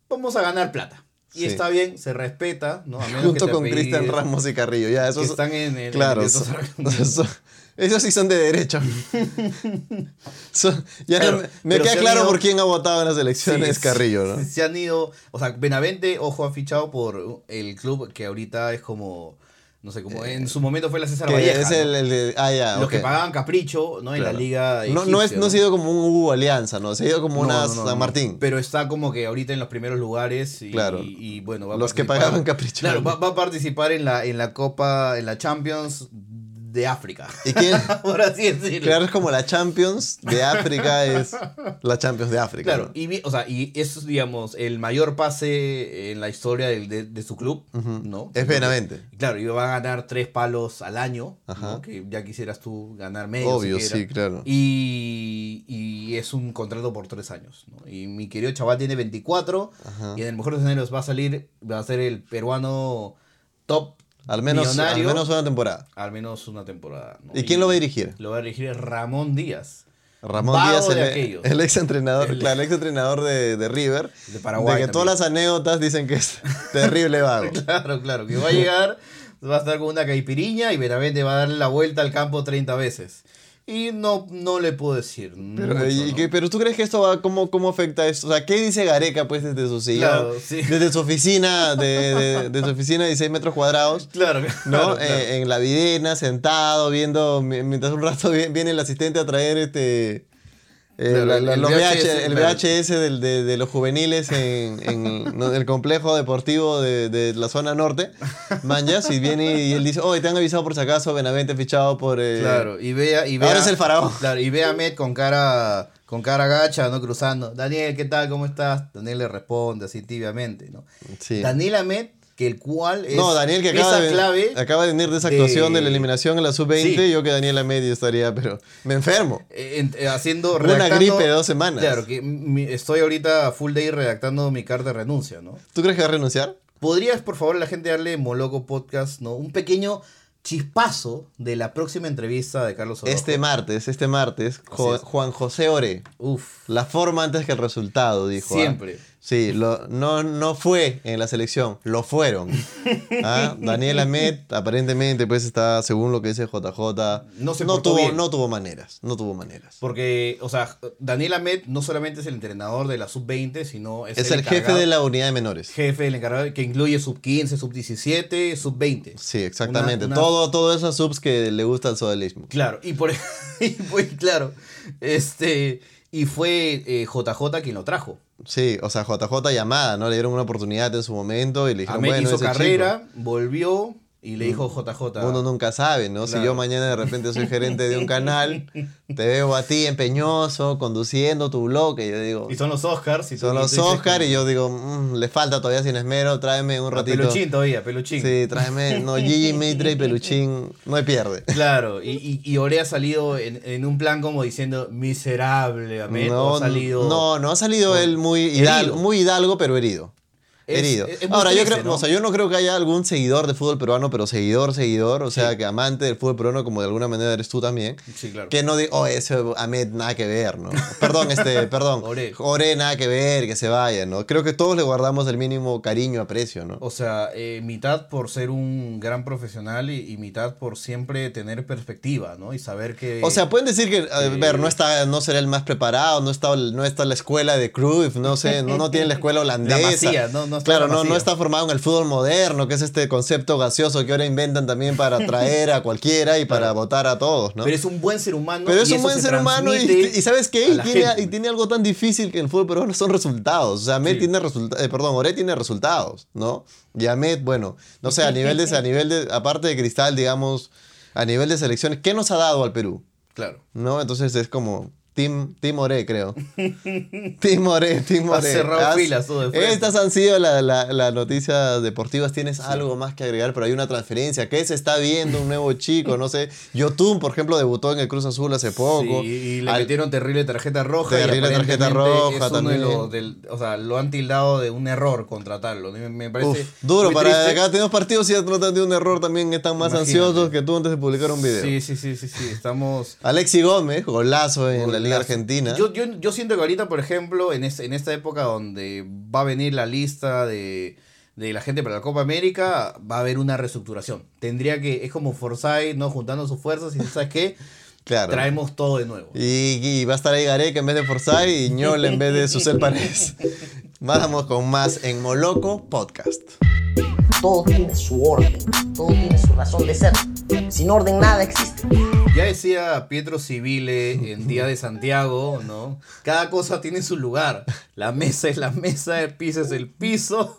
Vamos a ganar plata. Y Sí. está bien, se respeta, ¿no? A menos Junto que te con Cristian Ramos y Carrillo. Ya, que esos están en el. Claro, en el- esos sí son de. Son- ya no me, queda claro ido- por quién ha votado en las elecciones Sí, Carrillo, ¿no? Se, se han ido. O sea, Benavente, ojo, ha fichado por el club que ahorita es como. No sé, como en su momento fue la César Que Valleja. es ¿no? el, de. Ah. Los que pagaban capricho, ¿no? En Claro. la liga. No, no, es, no ha sido como un Hugo Alianza, ¿no? Se ha ido como una San. Martín. Pero está como que ahorita en los primeros lugares y, Claro. y, y, bueno, va a Los que pagaban capricho. Claro, va, va a participar en la, en la Copa, en la Champions de África. ¿Y quién? Por así decirlo. Claro, es como la Champions de África, es la Champions de África. Claro, ¿no? y, o sea, y eso es, digamos, el mayor pase en la historia de, de su club, ¿no? Es Benavente. Claro, y va a ganar tres palos al año, Ajá. ¿no? que ya quisieras tú ganar medio. Obvio, siquiera. sí, claro. Y, y es un contrato por tres años. ¿no? Y mi querido chaval tiene 24 Ajá. y en el mejor de los escenarios va a salir, va a ser el peruano top Al menos, al menos una temporada. al menos una temporada. ¿no? ¿Y quién lo va a dirigir? Lo va a dirigir Ramón Díaz. Ramón Vago Díaz, el, aquellos. el ex entrenador, El- claro, el ex entrenador de, de River. De Paraguay De que todas las anécdotas dicen que es terrible vago. Claro, claro, que va a llegar, va a estar con una caipiriña y Benavente va a darle la vuelta al campo 30 veces. Y no, no le puedo decir. Pero, mucho, y ¿no? que- pero tú crees que esto va, cómo, cómo afecta esto? O sea, ¿qué dice Gareca pues desde su sillón? Claro, sí. Desde su oficina, de, de- de su oficina de 16 metros cuadrados. Claro, ¿no? claro, claro. Eh, en la videna, sentado, viendo, mi- mientras un rato vi- viene el asistente a traer este... eh, el- VHS, el del- de, de los juveniles en, el complejo deportivo de, de la zona norte. Manjas, y viene y él dice, oh, te han avisado por si acaso, Benavente fichado por... eh, Claro, y vea, y vea. Ahora es el faraón. Claro, y ve a Met con cara, con cara gacha, ¿no? Cruzando. Daniel, ¿qué tal? ¿Cómo estás? Daniel le responde así tibiamente, ¿no? Sí. Daniel Amet, que el cual es No, Daniel que acaba de, clave acaba de venir de esa actuación de la eliminación en la sub-20, Sí. yo que Daniel a medio estaría, pero me enfermo. eh, eh, haciendo Una gripe de dos semanas. Claro, que mi- estoy ahorita full day redactando mi carta de renuncia, ¿no? ¿Tú crees que va a renunciar? ¿Podrías, por favor, a la gente darle Moloco Podcast, ¿no? Un pequeño chispazo de la próxima entrevista de Carlos. Este martes, este martes, Jo- es. Juan José Ore, Uf, la forma antes que el resultado, dijo. ¿ah? siempre. Sí, lo, no, no fue en la selección, lo fueron. ¿Ah? Daniel Ahmed, aparentemente, pues está, según lo que dice JJ, No se portó tuvo, bien. no tuvo maneras, no tuvo maneras. Porque, o sea, Daniel Ahmed no solamente es el entrenador de la sub-20, sino es, Es el jefe de la unidad de menores. jefe del encargado que incluye sub-15, sub-17, sub-20. Sí, exactamente. Una- una- Todo, todo esos subs que le gusta el sodalismo. Claro, y por y claro, este, y fue eh, JJ quien lo trajo. Sí, o sea, JJ llamada, ¿no? Le dieron una oportunidad en su momento y le dijeron, Ahmed bueno, hizo ese carrera, volvió y le dijo JJ. uno nunca sabe, ¿no? Si yo mañana de repente soy gerente de un canal, te veo a ti empeñoso, conduciendo tu bloque, y yo digo, Y son los Oscars. Y son los tú dices Oscar, como- y yo digo, "Mm, le falta todavía sin esmero, tráeme un ratito. Peluchín todavía, peluchín. Sí, tráeme, no, Gigi, Mitre y Peluchín, no hay pierde. Claro, y, y, y Ore ha salido en, en un plan como diciendo miserable, o No, ha salido... no, no ha salido él muy hidalgo, muy hidalgo, pero herido. Es- herido. es- es muy Ahora, yo creo, ¿no? o sea, yo no creo que haya algún seguidor de fútbol peruano, pero seguidor, seguidor, o sea, que amante del fútbol peruano, como de alguna manera eres tú también, Sí, claro. que no diga, oh, ese Ahmed nada que ver, ¿no? Perdón, este, perdón. Ore. Ore, nada que ver, que se vaya, ¿no? Creo que todos le guardamos el mínimo cariño, aprecio, ¿no? O sea, eh, mitad por ser un gran profesional y, y mitad por siempre tener perspectiva, ¿no? Y saber que... O sea, pueden decir que, a eh, ver, no está, no será el más preparado, no está, no está la escuela de Cruyff, no sé, no, no tiene la escuela holandesa. Masía, no- no claro, la no, no está formado en el fútbol moderno, que es este concepto gaseoso que ahora inventan también para atraer a cualquiera y para votar a todos, ¿no? Pero es un buen ser humano. Pero es un buen se ser humano y, ¿sabes qué? Y tiene, gente. y tiene algo tan difícil que el fútbol peruano son resultados. O sea, Ahmed Sí. tiene resultados, perdón, Ore tiene resultados, ¿no? Y Ahmed, bueno, no sé, a nivel de, a nivel de, aparte de Cristal, digamos, a nivel de selecciones, ¿qué nos ha dado al Perú? Claro. ¿no? Entonces es como, Team Ore, creo. Team Ore. Has cerrado Has- filas tú de. Estas han sido las la, la noticias deportivas. Tienes algo más que agregar, pero hay una transferencia. ¿Qué se está viendo? Un nuevo chico, no sé. Yotun, por ejemplo, debutó en el Cruz Azul hace poco. Sí, y le Al- metieron terrible tarjeta roja. y Terrible tarjeta roja es uno de también. del- o sea, lo han tildado de un error contratarlo. Me, me parece Uf, duro, para triste. acá tenemos partidos y ya tratan de un error también. Están más Imagínate. ansiosos que tú antes de publicar un video. Sí, sí, sí, sí, sí. Estamos. Alexi Gómez, golazo en la Liga. Argentina. Yo, yo, yo siento que ahorita, por ejemplo, en, es- en esta época donde va a venir la lista de, de la gente para la Copa América, va a haber una reestructuración. Tendría que, es como Forsyth, ¿no? Juntando sus fuerzas y ¿sabes qué? claro. Traemos todo de nuevo. Y, y va a estar ahí Gareca en vez de Forsyth y Ñol en vez de Susel Paredes. Vamos con más en Moloco Podcast. Todo tiene su orden, todo tiene su razón de ser. Sin orden nada existe. Ya decía Pietro Civile en Día de Santiago, ¿no? Cada cosa tiene su lugar. La mesa es la mesa, el piso es el piso.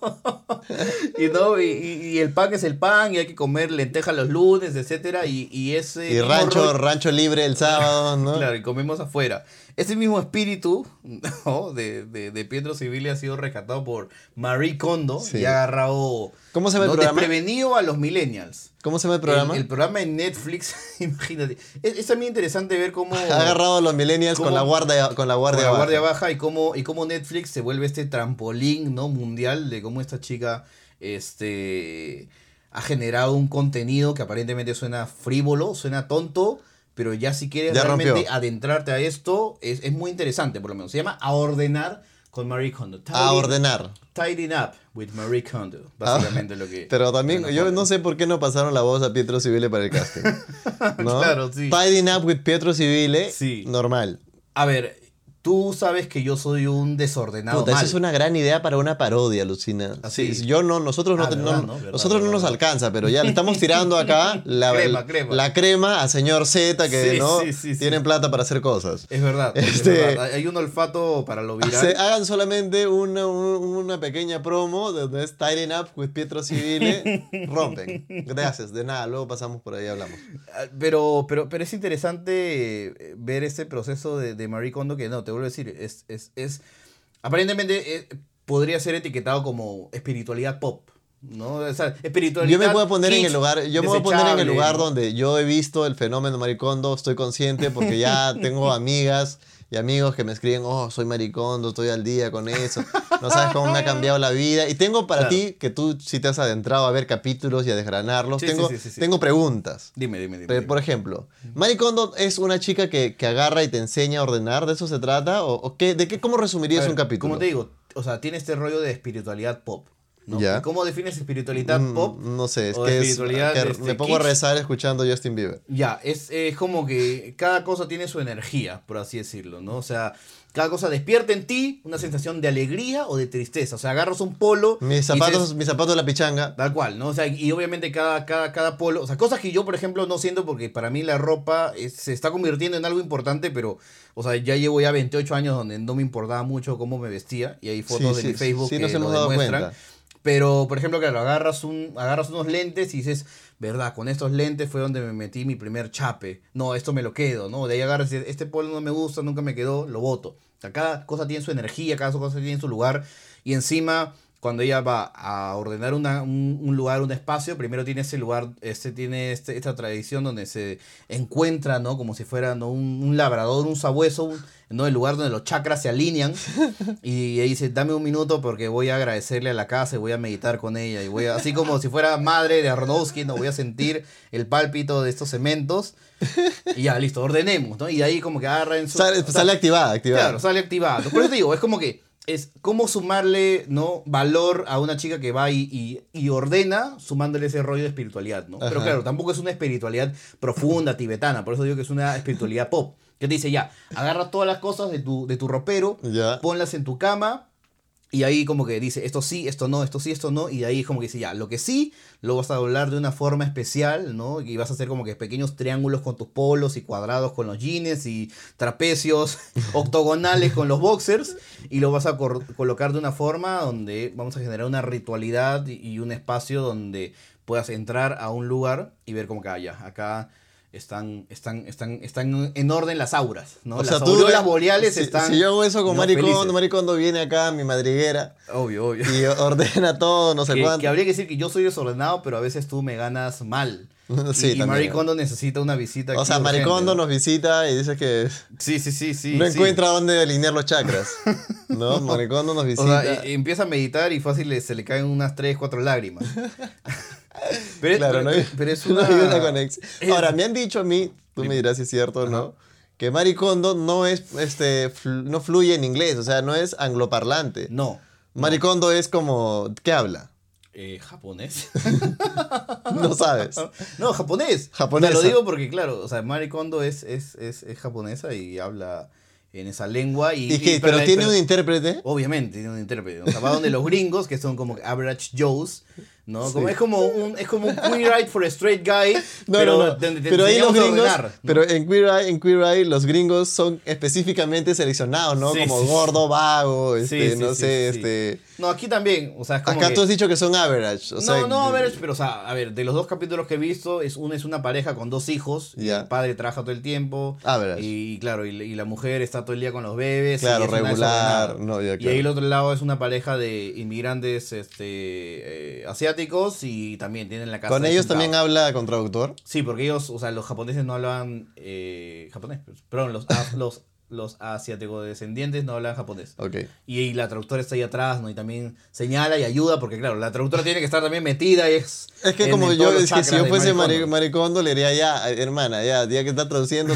y, ¿no? y, y- y el pan es el pan, y hay que comer lentejas los lunes, etcétera Y, y ese. Y rancho, rancho libre el sábado, ¿no? Claro, y comemos afuera. Ese mismo espíritu ¿no? de, de, de Pietro Civile ha sido rescatado por Marie Kondo Sí. y ha agarrado. ¿Cómo se llama el ¿no? programa? Desprevenido a los millennials. ¿Cómo se llama el programa? El, el programa en Netflix, imagínate. Es, es también interesante ver cómo. Ha agarrado a los millennials con la guardia, con la con guardia, la baja. guardia baja y cómo, y cómo Netflix se vuelve este trampolín ¿no? mundial de cómo esta chica este, ha generado un contenido que aparentemente suena frívolo, suena tonto, pero ya si quieres Ya realmente rompió. adentrarte a esto, es, es muy interesante por lo menos. Se llama A Ordenar con Marie Kondo. A ordenar. Tidying Up with Marie Kondo, básicamente lo que... Pero también, yo no sé por qué no pasaron la voz a Pietro Civile para el casting. ¿no? Claro, sí. Tidying up with Pietro Civile, Sí. normal. A ver, tú sabes que yo soy un desordenado Puta, esa es una gran idea para una parodia, Lucina. Ah, Sí, yo no, nosotros no, Ah, te- verdad, no- ¿no? Verdad, nosotros no nos alcanza, pero ya le estamos tirando acá la Crema, crema. la crema a señor Z que Sí, no sí, tienen plata para hacer cosas. Es verdad, es Este- verdad. Hay un olfato para lo viral. Se- hagan solamente una, un- una pequeña promo donde es Tidying Up with Pietro Civile, rompen. Gracias, de nada, luego pasamos por ahí y hablamos. Ah, Pero, pero, pero es interesante eh, ver este proceso de, de Marie Kondo que no, te vuelvo a decir, es, es, es aparentemente eh, podría ser etiquetado como espiritualidad pop, ¿no? O sea, espiritualidad Yo me a poner en el lugar, yo me voy a poner en el lugar donde yo he visto el fenómeno maricondo, estoy consciente porque ya tengo amigas y amigos que me escriben, oh, soy maricondo, estoy al día con eso, no sabes cómo me ha cambiado la vida. Y tengo para Claro. ti, que tú sí te has adentrado a ver capítulos y a desgranarlos, Sí, tengo, sí, sí, sí. tengo preguntas. Dime, dime, dime. Pe- dime. Por ejemplo, Maricondo es una chica que, que agarra y te enseña a ordenar, ¿de eso se trata? ¿O, o qué, de qué, cómo resumirías ver, un capítulo? Como te digo, o sea, tiene este rollo de espiritualidad pop. ¿No? Ya. ¿Y ¿Cómo defines espiritualidad Mm, pop? No sé, es que, es, que este me pongo a rezar escuchando Justin Bieber. Ya, es, es como que cada cosa tiene su energía, por así decirlo, ¿no? O sea, cada cosa despierta en ti una sensación de alegría o de tristeza. O sea, agarras un polo. Mis zapatos, dices- mis zapatos de la pichanga. Tal cual, ¿no? O sea, y obviamente cada, cada, cada polo, o sea, cosas que yo, por ejemplo, no siento porque para mí la ropa es- se está convirtiendo en algo importante, pero, o sea, ya llevo ya 28 años donde no me importaba mucho cómo me vestía y hay fotos Sí, de sí, mi Facebook sí que nos lo hemos dado demuestran. cuenta. Pero, por ejemplo, claro, agarras, un, agarras unos lentes y dices, verdad, con estos lentes fue donde me metí mi primer chape. No, esto me lo quedo, ¿no? De ahí agarras y dices, este polo no me gusta, nunca me quedó, lo voto. O sea, cada cosa tiene su energía, cada cosa tiene su lugar. Y encima, cuando ella va a ordenar una- un, un lugar, un espacio, primero tiene ese lugar, este, tiene este- esta tradición donde se encuentra, ¿no? Como si fuera ¿no? un, un labrador, un sabueso, un- ¿no? El lugar donde los chakras se alinean. Y ella dice, dame un minuto porque voy a agradecerle a la casa y voy a meditar con ella. Y voy a, así como si fuera madre de Aronofsky, ¿no? Voy a sentir el pálpito de estos cementos. Y ya, listo, ordenemos, ¿no? Y de ahí como que agarra en su... Sale, sea, sale activada, activada. Claro, sale activado. Por eso te digo, es como que es cómo sumarle ¿no? valor a una chica que va y, y, y ordena sumándole ese rollo de espiritualidad, ¿no? Pero claro, tampoco es una espiritualidad profunda, tibetana, por eso digo que es una espiritualidad pop. Que te dice, ya, agarra todas las cosas de tu, de tu ropero, Ya. ponlas en tu cama y ahí como que dice, esto sí, esto no, esto sí, esto no, y ahí como que dice, ya, lo que sí, lo vas a doblar de una forma especial, ¿no? Y vas a hacer como que pequeños triángulos con tus polos y cuadrados con los jeans y trapecios octogonales con los boxers, y lo vas a colocar de una forma donde vamos a generar una ritualidad y- y un espacio donde puedas entrar a un lugar y ver como que, ah, ya, acá están, están, están, están en orden las auras, ¿no? O las sea, tú auroras boreales si, están. si yo hago eso con. Maricondo. Maricondo viene acá a mi madriguera Obvio, obvio. y ordena todo, no sé que, cuánto. que habría que decir que yo soy desordenado, pero a veces tú me ganas mal. Sí, y. Maricondo necesita una visita. o aquí sea, urgente, Maricondo ¿no? nos visita y dice que Sí, sí, sí, sí. no sí. encuentra dónde alinear los chakras. ¿No? Maricondo nos O visita. sea, e- empieza a meditar y fácil se le caen unas 3, 4 lágrimas. Pero, claro, pero- no hay, pero es no una, hay una conexión. Ahora, me han dicho a mí, tú me dirás si es cierto o no, que Maricondo no es, este, flu- no fluye en inglés, o sea, no es angloparlante. No. Maricondo es como, ¿qué habla? Eh, japonés. No sabes. no, japonés. Japonesa. Te lo digo porque, claro, o sea, Mari Kondo es, es, es, es japonesa y habla en esa lengua. Y, ¿Y qué? y- ¿Pero tiene pero- un intérprete? Obviamente, tiene un intérprete. O sea, va donde los gringos, que son como average Joes, ¿no? Como, Sí. es, como un, es como un queer eye for a straight guy, No, pero no, no. donde te Pero ahí los gringos, pero en Queer, Eye, en Queer Eye los gringos son específicamente seleccionados, ¿no? Sí, como sí. gordo, vago, este, no sé, este... No, aquí también, o sea, es como Acá que- tú has dicho que son average. O sea, no, no, average, pero o sea, a ver, de los dos capítulos que he visto, es una es una pareja con dos hijos, y Ya. el padre trabaja todo el tiempo, Average. y claro, y, y la mujer está todo el día con los bebés, Claro, regular, no, ya, Y ahí el otro lado es una pareja de inmigrantes este, eh, asiáticos y también tienen la casa. ¿Con ellos también habla con traductor? Sí, porque ellos, o sea, los japoneses no hablan eh, japonés, perdón, los, a- los, los asiáticos descendientes no hablan japonés. Ok. Y, y la traductora está ahí atrás, ¿no? Y también señala y ayuda, porque claro, la traductora tiene que estar también metida y es... Es que en- como en yo, es que si yo fuese Maricondo. Mari- Maricondo, le diría ya, hermana, ya, ya que está traduciendo,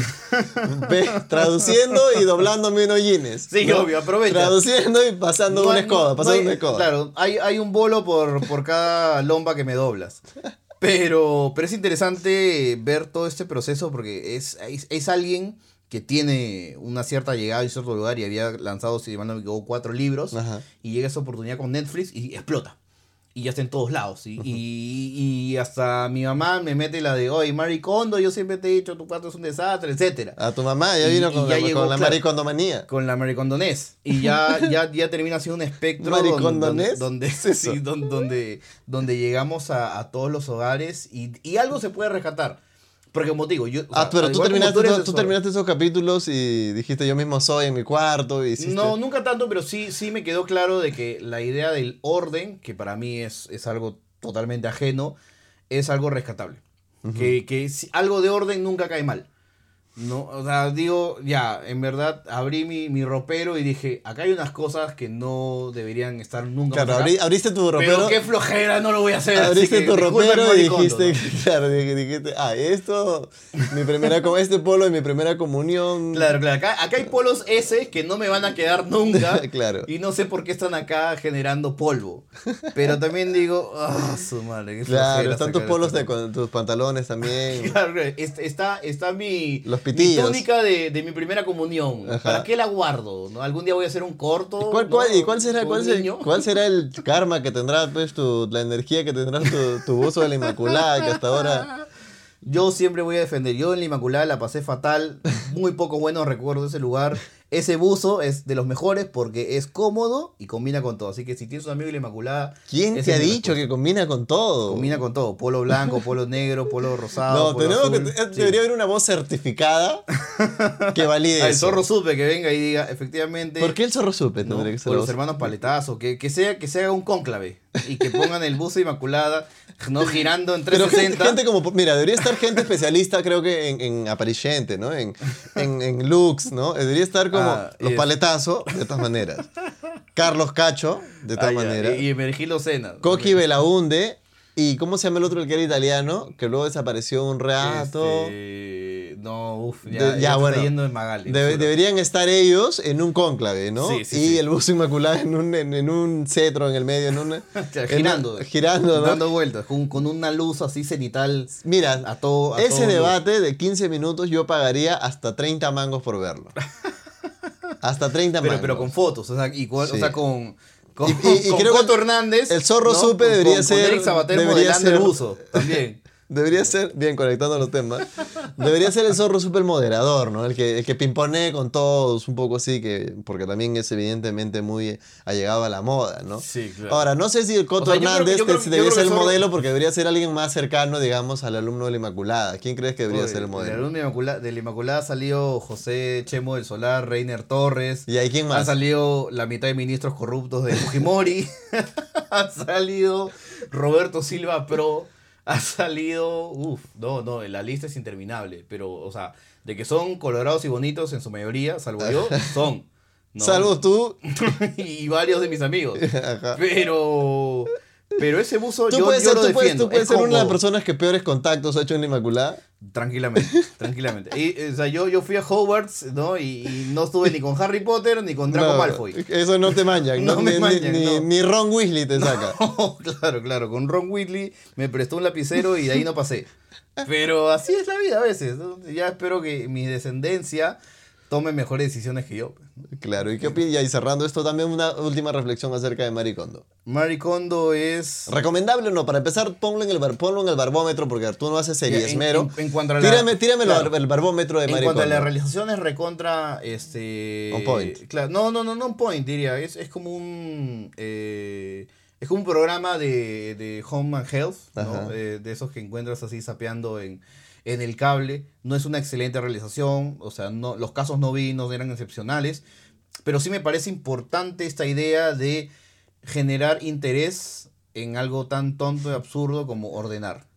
ve, traduciendo y doblándome unos jeans. Sí, ¿no? obvio, aprovecha. Traduciendo y pasando No una escoba, no pasando hay- una escoba. Claro, hay, hay un bolo por, por cada lomba que me doblas. Pero, pero es interesante ver todo este proceso porque es, es, es alguien que tiene una cierta llegada y cierto lugar y había lanzado, si mal no me equivoco, cuatro libros Ajá. y llega esa oportunidad con Netflix y explota. Y ya está en todos lados. Y, y, y hasta mi mamá me mete la de, oye, Mari Kondo, yo siempre te he dicho, tu cuarto es un desastre, etcétera A tu mamá ya Y- vino y con, ya la, llegó, con la claro. maricondomanía. con la maricondonés y ya, ya, ya termina siendo un espectro ¿Maricondonés? donde, donde, sí, don- donde, donde llegamos a, a todos los hogares y, y algo se puede rescatar. Porque como te digo, yo... o sea, Ah, pero tú terminaste, tú, terminaste esos capítulos y dijiste yo mismo soy en mi cuarto y hiciste... No, nunca tanto, pero sí, sí me quedó claro de que la idea del orden, que para mí es, es algo totalmente ajeno, es algo rescatable. Que, que si- algo de orden nunca cae mal. No, o sea, digo, ya, en verdad abrí mi, mi ropero y dije, acá hay unas cosas que no deberían estar nunca Claro, más acá, abrí- abriste tu ropero. Pero qué flojera, no lo voy a hacer. así Abriste tu ropero y dijiste, ¿no? claro, dij- dijiste, ah, esto, mi primera, este polo de mi primera comunión. Claro, claro. Acá, acá hay polos S que no me van a quedar nunca. Claro. Y no sé por qué están acá generando polvo. Pero también digo, ah, su madre. qué Claro, están tus polos esto". de, con tus pantalones también. Claro, claro. Est- está, está mi, Los mi pitillos. túnica de, de mi primera comunión. Ajá. ¿Para qué la guardo? ¿no? Algún día voy a hacer un corto. ¿Y cuál, ¿no? cuál- y cuál será, Con cuál, un será, niño. cuál será el karma que tendrá, pues, tu, la energía que tendrá tu, tu buzo de la Inmaculada, que hasta ahora... Yo siempre voy a defender. Yo en la Inmaculada la pasé fatal. Muy poco buenos recuerdos de ese lugar. Ese buzo es de los mejores porque es cómodo y combina con todo. Así que si tienes un amigo de la Inmaculada. ¿Quién te ha dicho que combina con todo? Combina con todo. Polo blanco, polo negro, polo rosado. No, polo tenemos que, azul. Sí. debería haber una voz certificada que valide el zorro supe que venga y diga, efectivamente. ¿Por qué el zorro supe? ¿no? Que ser O los hermanos paletazos, que, que, sea, que se haga un cónclave y que pongan el buzo inmaculada, no girando en Pero 360. gente, gente como, mira, debería estar gente especialista, creo que en, en apariciente, ¿no? En, en, en looks, ¿no? Debería estar como Ah, los paletazos, de todas maneras. Carlos Cacho, de Ah, todas ya, maneras. Y, y Mergilo Sena. Coqui Belaunde. ¿Y cómo se llama el otro el que era italiano? Que luego desapareció un rato. Este, no, uff, ya, De- ya, ya, bueno. yendo en Magali. Debe- deberían estar ellos en un cónclave, ¿no? Sí, sí, y sí. el buzo inmaculado en un, en, en un cetro en el medio, en una, en girando. girando, ¿no? Dando vueltas, con, con una luz así cenital. Mira, A todo- a ese todo debate de 15 minutos yo pagaría hasta 30 mangos por verlo. hasta 30 Pero, mangos. pero con fotos, o sea, igual, o sea con. Con, Y- y- y con creo que Coto Hernández. el zorro ¿no? supe Con- debería con- ser- Con Eric Sabater debería modelando el ser- buzo también. Debería ser, bien, conectando los temas, debería ser el zorro súper moderador, ¿no? El que, el que pimpone con todos, un poco así, que, porque también es evidentemente muy allegado a la moda, ¿no? Sí, claro. Ahora, no sé si el Coto O sea, yo creo que- Hernández creo debería ser el Zorro- modelo porque debería ser alguien más cercano, digamos, al alumno de la Inmaculada. ¿Quién crees que debería Oye, ser el del modelo? alumno de Inmaculada, de la Inmaculada ha salido José Chemo del Solar, Reiner Torres. ¿Y hay quién Han más? salido la mitad de ministros corruptos de Fujimori. ha salido Roberto Silva Pro. Ha salido. Uf, no, no, la lista es interminable. Pero, o sea, de que son colorados y bonitos en su mayoría, salvo yo, son. ¿no? Salvo tú. y varios de mis amigos. Ajá. Pero. Pero ese buzo yo, puedes yo ser, lo tú puedes- defiendo. tú puedes Es ser una de las personas que peores contactos ha hecho en la Inmaculada. Tranquilamente, tranquilamente. Y, o sea, yo, yo fui a Hogwarts, ¿no? Y, y no estuve ni con Harry Potter ni con Draco No, Malfoy. Eso no te manjan, No ¿no? me ni, ni- manjan, ni- no. ni Ron Weasley te saca. claro, claro. Con Ron Whitley me prestó un lapicero y de ahí no pasé. Pero así es la vida a veces. Ya espero que mi descendencia tome mejores decisiones que yo. Claro, ¿y qué opinas? Y cerrando esto, también una última reflexión acerca de Maricondo. Maricondo es... ¿Recomendable o no? Para empezar, ponlo en el, bar- ponlo en el barbómetro porque tú no haces series, En- mero. en- en cuanto a la- Tírame, tírame el claro. bar- el barbómetro de En Maricondo. cuanto a la realización es recontra, este... On point. Claro, no, no, no, no on point, diría. Es, es como un... eh, es como un programa de, de Home and Health, ¿no? Eh, de esos que encuentras así sapeando en, en el cable. No es una excelente realización, o sea, no, los casos no vi, no eran excepcionales. Pero sí me parece importante esta idea de generar interés en algo tan tonto y absurdo como ordenar.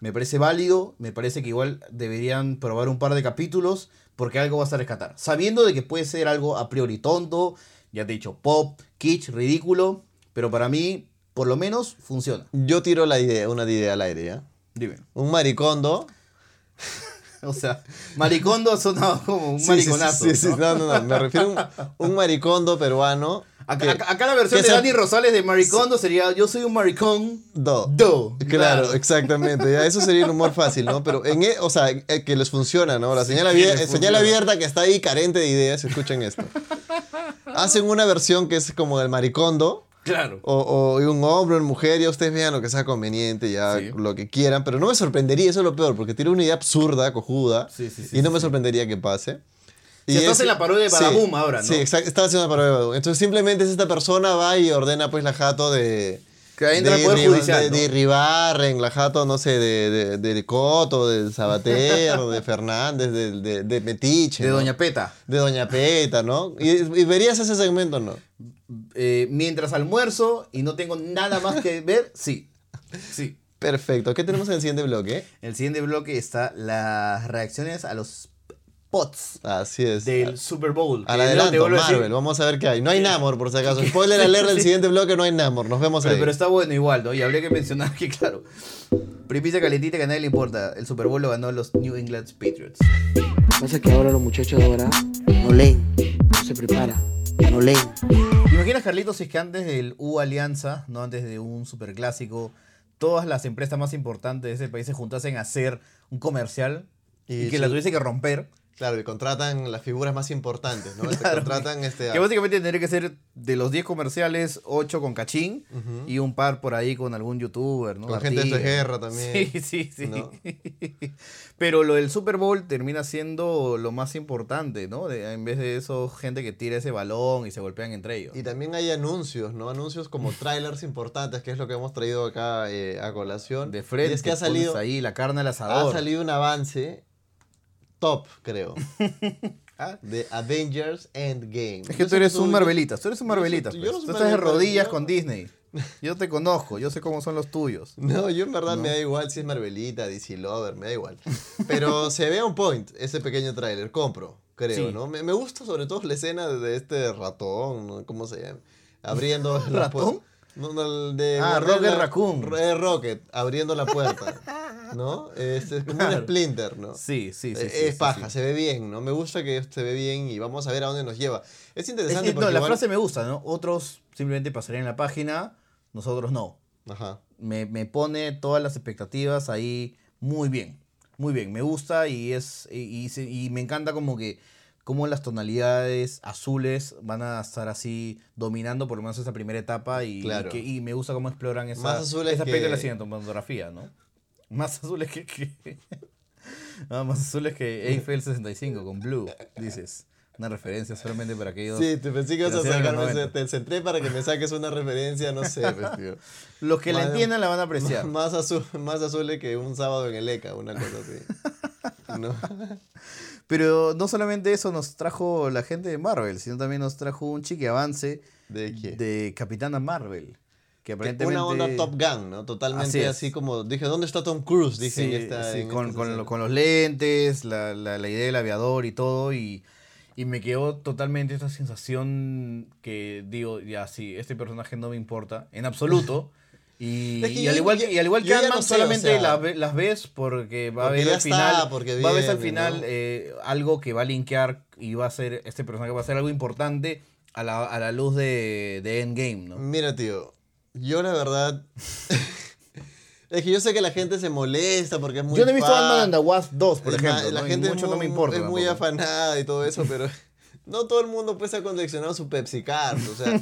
Me parece válido, me parece que igual deberían probar un par de capítulos porque algo vas a rescatar. Sabiendo de que puede ser algo a priori tonto, ya te he dicho, pop, kitsch, ridículo, pero para mí, por lo menos, funciona. Yo tiro la idea, una idea al aire, ¿ya? Dime. Un maricondo. O sea, maricondo sonaba como un Sí, mariconazo. Sí, sí, sí, ¿no? no, no, no. Me refiero a un, un maricondo peruano. Acá, que- acá- la versión de se- Dani Rosales de maricondo sería yo soy un maricón. Do. Do. Claro, exactamente. Ya, eso sería el humor fácil, ¿no? Pero en, e- o sea, eh, que les funciona, ¿no? La señal, abier- abierta que está ahí carente de ideas, escuchen esto. Hacen una versión que es como el maricondo. Claro. O, o un hombre una mujer, ya ustedes vean lo que sea conveniente, ya Sí. lo que quieran, pero no me sorprendería, eso es lo peor, porque tiene una idea absurda, cojuda, Sí, sí, sí, y no me sorprendería que pase. Si estás en la parodia de Badaboom ahora, ¿no? Sí, exacto, estaba haciendo la parodia de Badaboom. Entonces simplemente es esta persona va y ordena pues la jato de... Que entra de Poder Judicial, De, ¿no? de la jato, no sé, de, de, de Coto, de Sabater, de Fernández, de, Metiche. De ¿no? Doña Peta. De Doña Peta, ¿no? Y, y verías ese segmento, ¿no? Eh, mientras almuerzo y no tengo nada más que ver, sí. Sí. Perfecto. ¿Qué tenemos en el siguiente bloque? En el siguiente bloque está las reacciones a los pots Así es. del Super Bowl. Al que adelanto, decir- Marvel. Vamos a ver qué hay. No hay Namor, por si acaso. Spoiler alert del siguiente bloque, no hay Namor. Nos vemos Pero, ahí. pero está bueno igual, ¿no? Y habría que mencionar que, claro, primicia calentita que a nadie le importa. El Super Bowl lo ganó los New England Patriots. Pasa que ahora los muchachos de ahora no leen, no se preparan, no leen. ¿Te imaginas, Carlitos, si es que antes del U Alianza, no antes de un superclásico, todas las empresas más importantes de ese país se juntasen a hacer un comercial y, Y que su- la tuviese que romper? Claro, y contratan las figuras más importantes, ¿no? Te Claro. contratan este. Que básicamente tendría que ser de los 10 comerciales, 8 con cachín y un par por ahí con algún youtuber, ¿no? Con gente de guerra también, Sí, sí, sí. ¿no? Pero lo del Super Bowl termina siendo lo más importante, ¿no? De- en vez de eso, gente que tira ese balón y se golpean entre ellos. Y también hay anuncios, ¿no? Anuncios como trailers importantes, que es lo que hemos traído acá eh, a colación. De frente, Y es que ha salido, ahí la carne al ha asador. salido un avance top, creo. Ah. de Avengers Endgame. Es que Yo tú eres tú- un Marvelita, tú eres un yo Marvelita. yo pues. soy Tú estás de rodillas yo- con Disney. Yo te conozco, yo sé cómo son los tuyos. No, yo en verdad me da igual si es Marvelita, DC Lover, me da igual. Pero se ve a un point ese pequeño tráiler, compro, creo, Sí. ¿no? Me, me gusta sobre todo la escena de este ratón, ¿no? ¿cómo se llama? Abriendo la ¿Ratón? puerta. No, no, de Ah, Rocket la- Raccoon. eh, Rocket, abriendo la puerta, ¿no? Es, es como un. Splinter, ¿no? Sí, sí, sí. Sí, es sí, paja, sí. se ve bien, ¿no? Me gusta que se ve bien y vamos a ver a dónde nos lleva. Es Es interesante que, no, porque la igual- frase me gusta, ¿no? Otros simplemente pasarían la página, nosotros no. Ajá. Me, me pone todas las expectativas ahí muy bien. Muy bien, me gusta y es y, y se- y me encanta como que cómo las tonalidades azules van a estar así dominando por lo menos esa primera etapa y, Claro. y que- y me gusta cómo exploran esa, Más azules ese aspecto de la que- cinematografía, ¿no? Más azules que... que... Ah, más azules que Eiffel 65 con Blue, dices. Una referencia solamente para aquellos... Sí, te pensé que ibas a sacarme, 90. te centré para que me saques una referencia, no sé, pues, tío. Los que la Más- entiendan la van a apreciar. Más azul, más azules que un sábado en el ECA, una cosa así. ¿No? Pero no solamente eso nos trajo la gente de Marvel, sino también nos trajo un chique avance ¿De qué? de Capitana Marvel. Que aparentemente... Una onda Top Gun, ¿no? Así Totalmente es. así, como dije, ¿dónde está Tom Cruise? Dije Sí, sí, con, con lo- con los lentes, la, la- la idea del aviador y todo, y, y me quedó totalmente esta sensación que digo, ya sí, este personaje no me importa, en absoluto. Y, Es que y yo- al igual yo- y al igual que Ant-Man, no sé, solamente o sea, las, ve- las ves porque va a haber al final, porque va a haber al viene, final ¿no? eh, algo que va a linkear y va a ser, este personaje va a ser algo importante a la, a la luz de, de Endgame, ¿no? Mira, tío, yo la verdad... es que yo sé que la gente se molesta porque es muy Yo no he visto fan. Ant-Man and the Wasp 2, por Es ejemplo, La gente es mucho muy, no me importa es muy tampoco. afanada y todo eso, pero no todo el mundo pues ha coleccionado su Pepsi Card. O sea,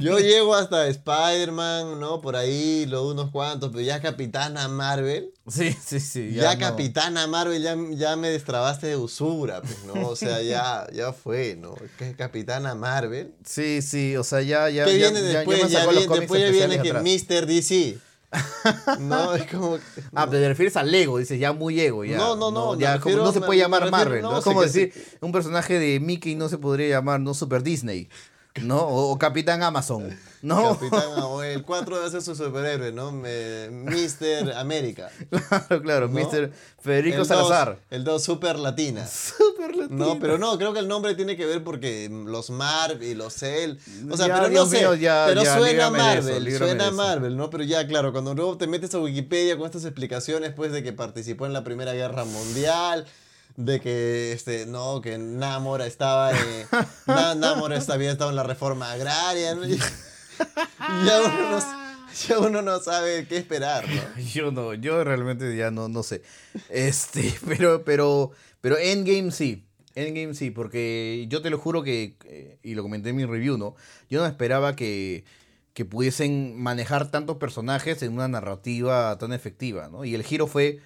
yo llego hasta Spider-Man, ¿no? Por ahí, lo unos cuantos, pero ya Capitana Marvel. Sí, sí, sí. Ya, no. Capitana Marvel, ya, ya me destrabaste de usura, pues, ¿no? O sea, ya, ya fue, ¿no? Capitana Marvel. Sí, sí, o sea, ya, ya. ¿Qué viene ya- después? Ya los viene, después ya viene que atrás. Mr. DC. No, es como... Ah, pero te refieres al Lego, dices, ya muy ego, ya. No, no, no, me ya como no se puede llamar refiero- Marvel, no, ¿no? Es como que decir, un personaje de Mickey no se podría llamar, no Super Disney, ¿no? O, o Capitán Amazon, ¿no? Capitán, o el 4 debe ser su superhéroe, ¿no? Me- Mr. América. claro, claro, ¿No? Mr. Federico El dos- Salazar. el 2 Super Latina. Super latino. No, pero no, creo que el nombre tiene que ver porque los Marv y los Cell. O sea, Ya, pero no sé. ya, pero ya, suena eso, Marvel, suena. Marvel, ¿no? Pero ya, claro, cuando luego te metes a Wikipedia con estas explicaciones, pues, de que participó en la Primera Guerra Mundial. De que, este, no, que Namor estaba en, Na- Namor esta- había estado en la reforma agraria, ¿no? Ya, uno no, ya uno no sabe qué esperar, ¿no? Yo no, yo realmente ya no, no sé. Este, pero, pero, pero Endgame sí. Endgame sí, porque yo te lo juro que, eh, y lo comenté en mi review, ¿no? Yo no esperaba que, que pudiesen manejar tantos personajes en una narrativa tan efectiva, ¿no? Y el giro fue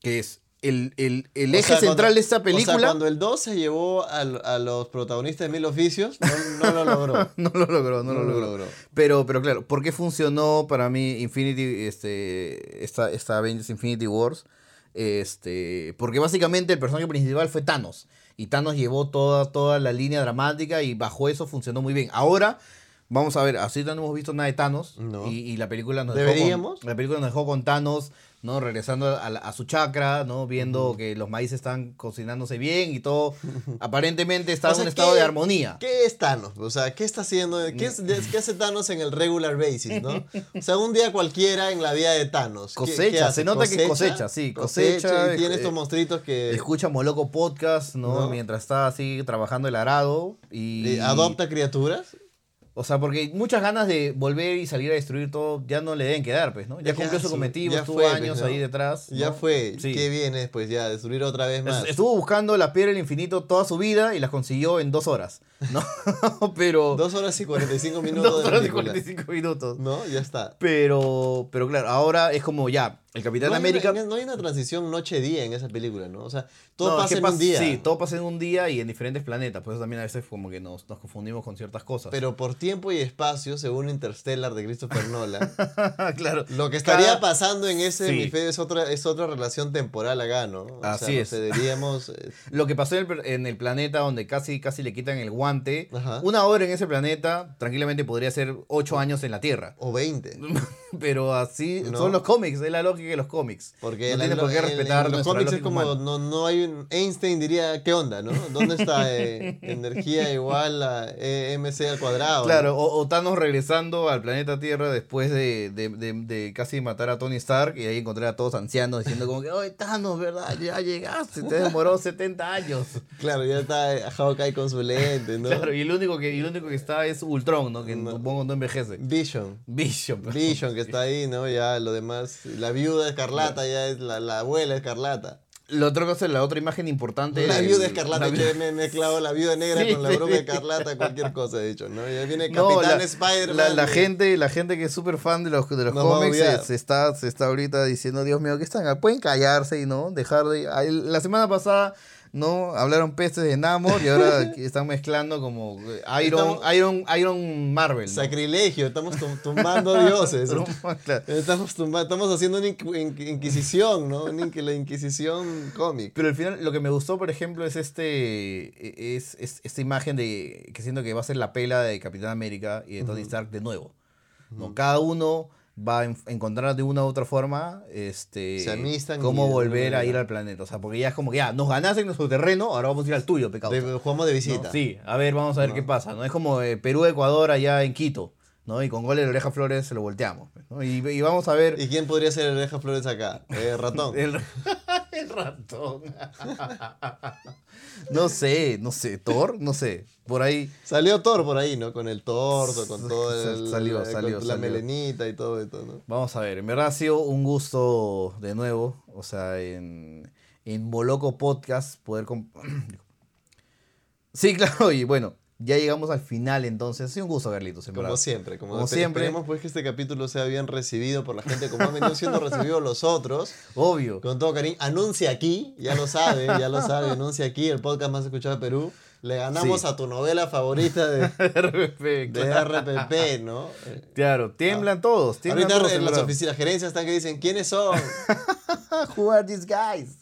que es el, el, el eje sea, central cuando- de esta O película. sea, cuando el 2 se llevó al- a, los protagonistas de Mil Oficios, no, no lo logró. no lo logró, no, lo logró. Pero, pero claro, ¿por qué funcionó para mí Infinity, este, esta, esta Avengers Infinity Wars? Este, porque básicamente el personaje principal fue Thanos. Y Thanos llevó toda, toda la línea dramática y bajo eso funcionó muy bien. Ahora, vamos a ver, así no hemos visto nada de Thanos. No. Y, y la película nos dejó ¿Deberíamos? con, la película nos dejó con Thanos, ¿no? Regresando a, su chakra, ¿no? Viendo que los maíces están cocinándose bien y todo. Aparentemente está O sea, en un estado ¿qué- de armonía. ¿Qué es Thanos? O sea, ¿qué está haciendo? ¿Qué, es- qué hace Thanos en el regular basis, no? O sea, un día cualquiera en la vida de Thanos. ¿Qué- Cosecha, qué hace? se nota que cosecha, sí, cosecha, y tiene eh, estos monstruitos que Escucha Moloco Podcast, ¿no? ¿No? Mientras está así trabajando el arado y... adopta criaturas. O sea, porque muchas ganas de volver y salir a destruir todo ya no le deben quedar, pues, ¿no? Ya Ya cumplió su cometido, ya estuvo fue, pues, años ¿no? ahí detrás. Ya fue. Sí. ¿Qué viene después ya? Destruir otra vez más. Es- Estuvo buscando la piedra del infinito toda su vida y las consiguió en dos horas, ¿no? Pero... Dos horas y 45 minutos dos de horas y película. 45 minutos. ¿No? Ya está. Pero, pero claro, ahora es como ya, el Capitán no hay América... No hay una transición noche-día en esa película, ¿no? O sea, todo No, es pasa que en pasa- un día. Sí, todo pasa en un día y en diferentes planetas. Por eso también a veces como que nos, nos confundimos con ciertas cosas. Pero por tiempo y espacio, según Interstellar de Christopher Nolan, claro. lo que estaría Cada- pasando en ese Sí. hemisferio es otra, es otra relación temporal acá, ¿no? O Así sea, es. eh, Lo que pasó en el, en el planeta donde casi, casi le quitan el guante. Ajá. Una hora en ese planeta tranquilamente podría ser ocho años en la Tierra. o 20. Pero así No. son los cómics, es la lógica de los cómics. Porque no en tiene por qué en- respetar en los cómics es como, no, no hay un, Einstein diría, ¿qué onda, no? ¿Dónde está eh, energía igual a eh, MC al cuadrado? Claro, ¿no? o, o Thanos regresando al planeta Tierra después de, de- de- de casi matar a Tony Stark y ahí encontrar a todos ancianos diciendo como que, oye Thanos, ¿verdad? Ya llegaste, te demoró 70 años. Claro, ya está eh, Hawkeye con su lente, ¿no? Claro, y el único que, y el único que está es Ultron, ¿no? Que supongo no envejece. Vision. Vision. Vision que está ahí, ¿no? Ya lo demás, la viuda escarlata ya es la, la abuela escarlata. La otra cosa, la otra imagen importante. La viuda escarlata, la que me he mezclado la viuda negra Sí, con la bruja escarlata, cualquier cosa de hecho, ¿no? Ya viene No, Capitán la- Spider-Man. La, gente, la gente que es súper fan de los, de los cómics odiar. se, se está, se está ahorita diciendo, Dios mío, ¿qué están? Pueden callarse y no dejar de. La semana pasada no hablaron pestes de Namor y ahora están mezclando como eh, Iron, Estamos- Iron, Iron Marvel. ¿no? Sacrilegio, estamos tum- tumbando dioses. Claro. Estamos, tumba- estamos haciendo una inqu- inqu- inquisición, ¿no? Una la inquisición cómic. Pero al final lo que me gustó, por ejemplo, es este es, es- esta imagen de que siento que va a ser la pela de Capitán América y de Tony Stark de nuevo. ¿no? Cada uno va a en- encontrar de una u otra forma este cómo volver a ir al planeta. O sea, porque ya es como que ya nos ganaste en nuestro terreno, ahora vamos a ir al tuyo, pecado. De- jugamos de visita. Sí, a ver, vamos a ver No. qué pasa. ¿no? Es como eh, Perú-Ecuador allá en Quito. ¿no? Y con goles de Oreja Flores se lo volteamos. ¿no? Y, y vamos a ver. ¿Y quién podría ser el Oreja Flores acá? Eh, ratón. El, el ratón. no sé, no sé. ¿Thor? No sé. Por ahí. Salió Thor por ahí, ¿no? Con el torso, con todo el, Salió, con salió, la salió. melenita y todo esto, ¿no? Vamos a ver. En verdad ha sido un gusto de nuevo. O sea, en, en Moloco Podcast poder. comp- sí, claro. Y bueno, ya llegamos al final entonces. Sido un gusto, Carlitos. En Como verdad. siempre, como, Como te- siempre. Esperemos pues que este capítulo sea bien recibido por la gente como han venido siendo recibidos los otros. Obvio. Con todo cariño. Anuncia aquí, ya lo sabe, ya lo sabe, anuncia aquí, el podcast más escuchado de Perú. Le ganamos Sí. a tu novela favorita de, RPP, de. RPP, ¿no? Claro, tiemblan todos. Tiemblan Ahorita todos, en las oficinas, gerencias están que dicen, ¿quiénes son? Who are these guys?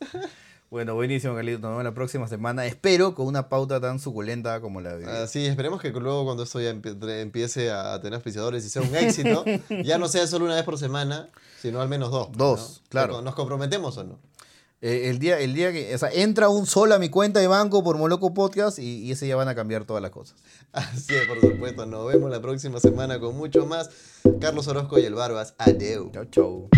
Bueno, buenísimo, Carlitos. Nos vemos la próxima semana. Espero con una pauta tan suculenta como la de. Ah, sí, esperemos que luego cuando esto ya empie- empiece a tener auspiciadores y sea un éxito, ya no sea solo una vez por semana, sino al menos dos. Dos, ¿no? claro. ¿Nos comprometemos o no? Eh, el, día, el día que. O sea, entra un sol a mi cuenta de banco por Moloco Podcast y, y ese ya van a cambiar todas las cosas. Así es, por supuesto. Nos vemos la próxima semana con mucho más. Carlos Orozco y el Barbas. Adeu. Chau, chau.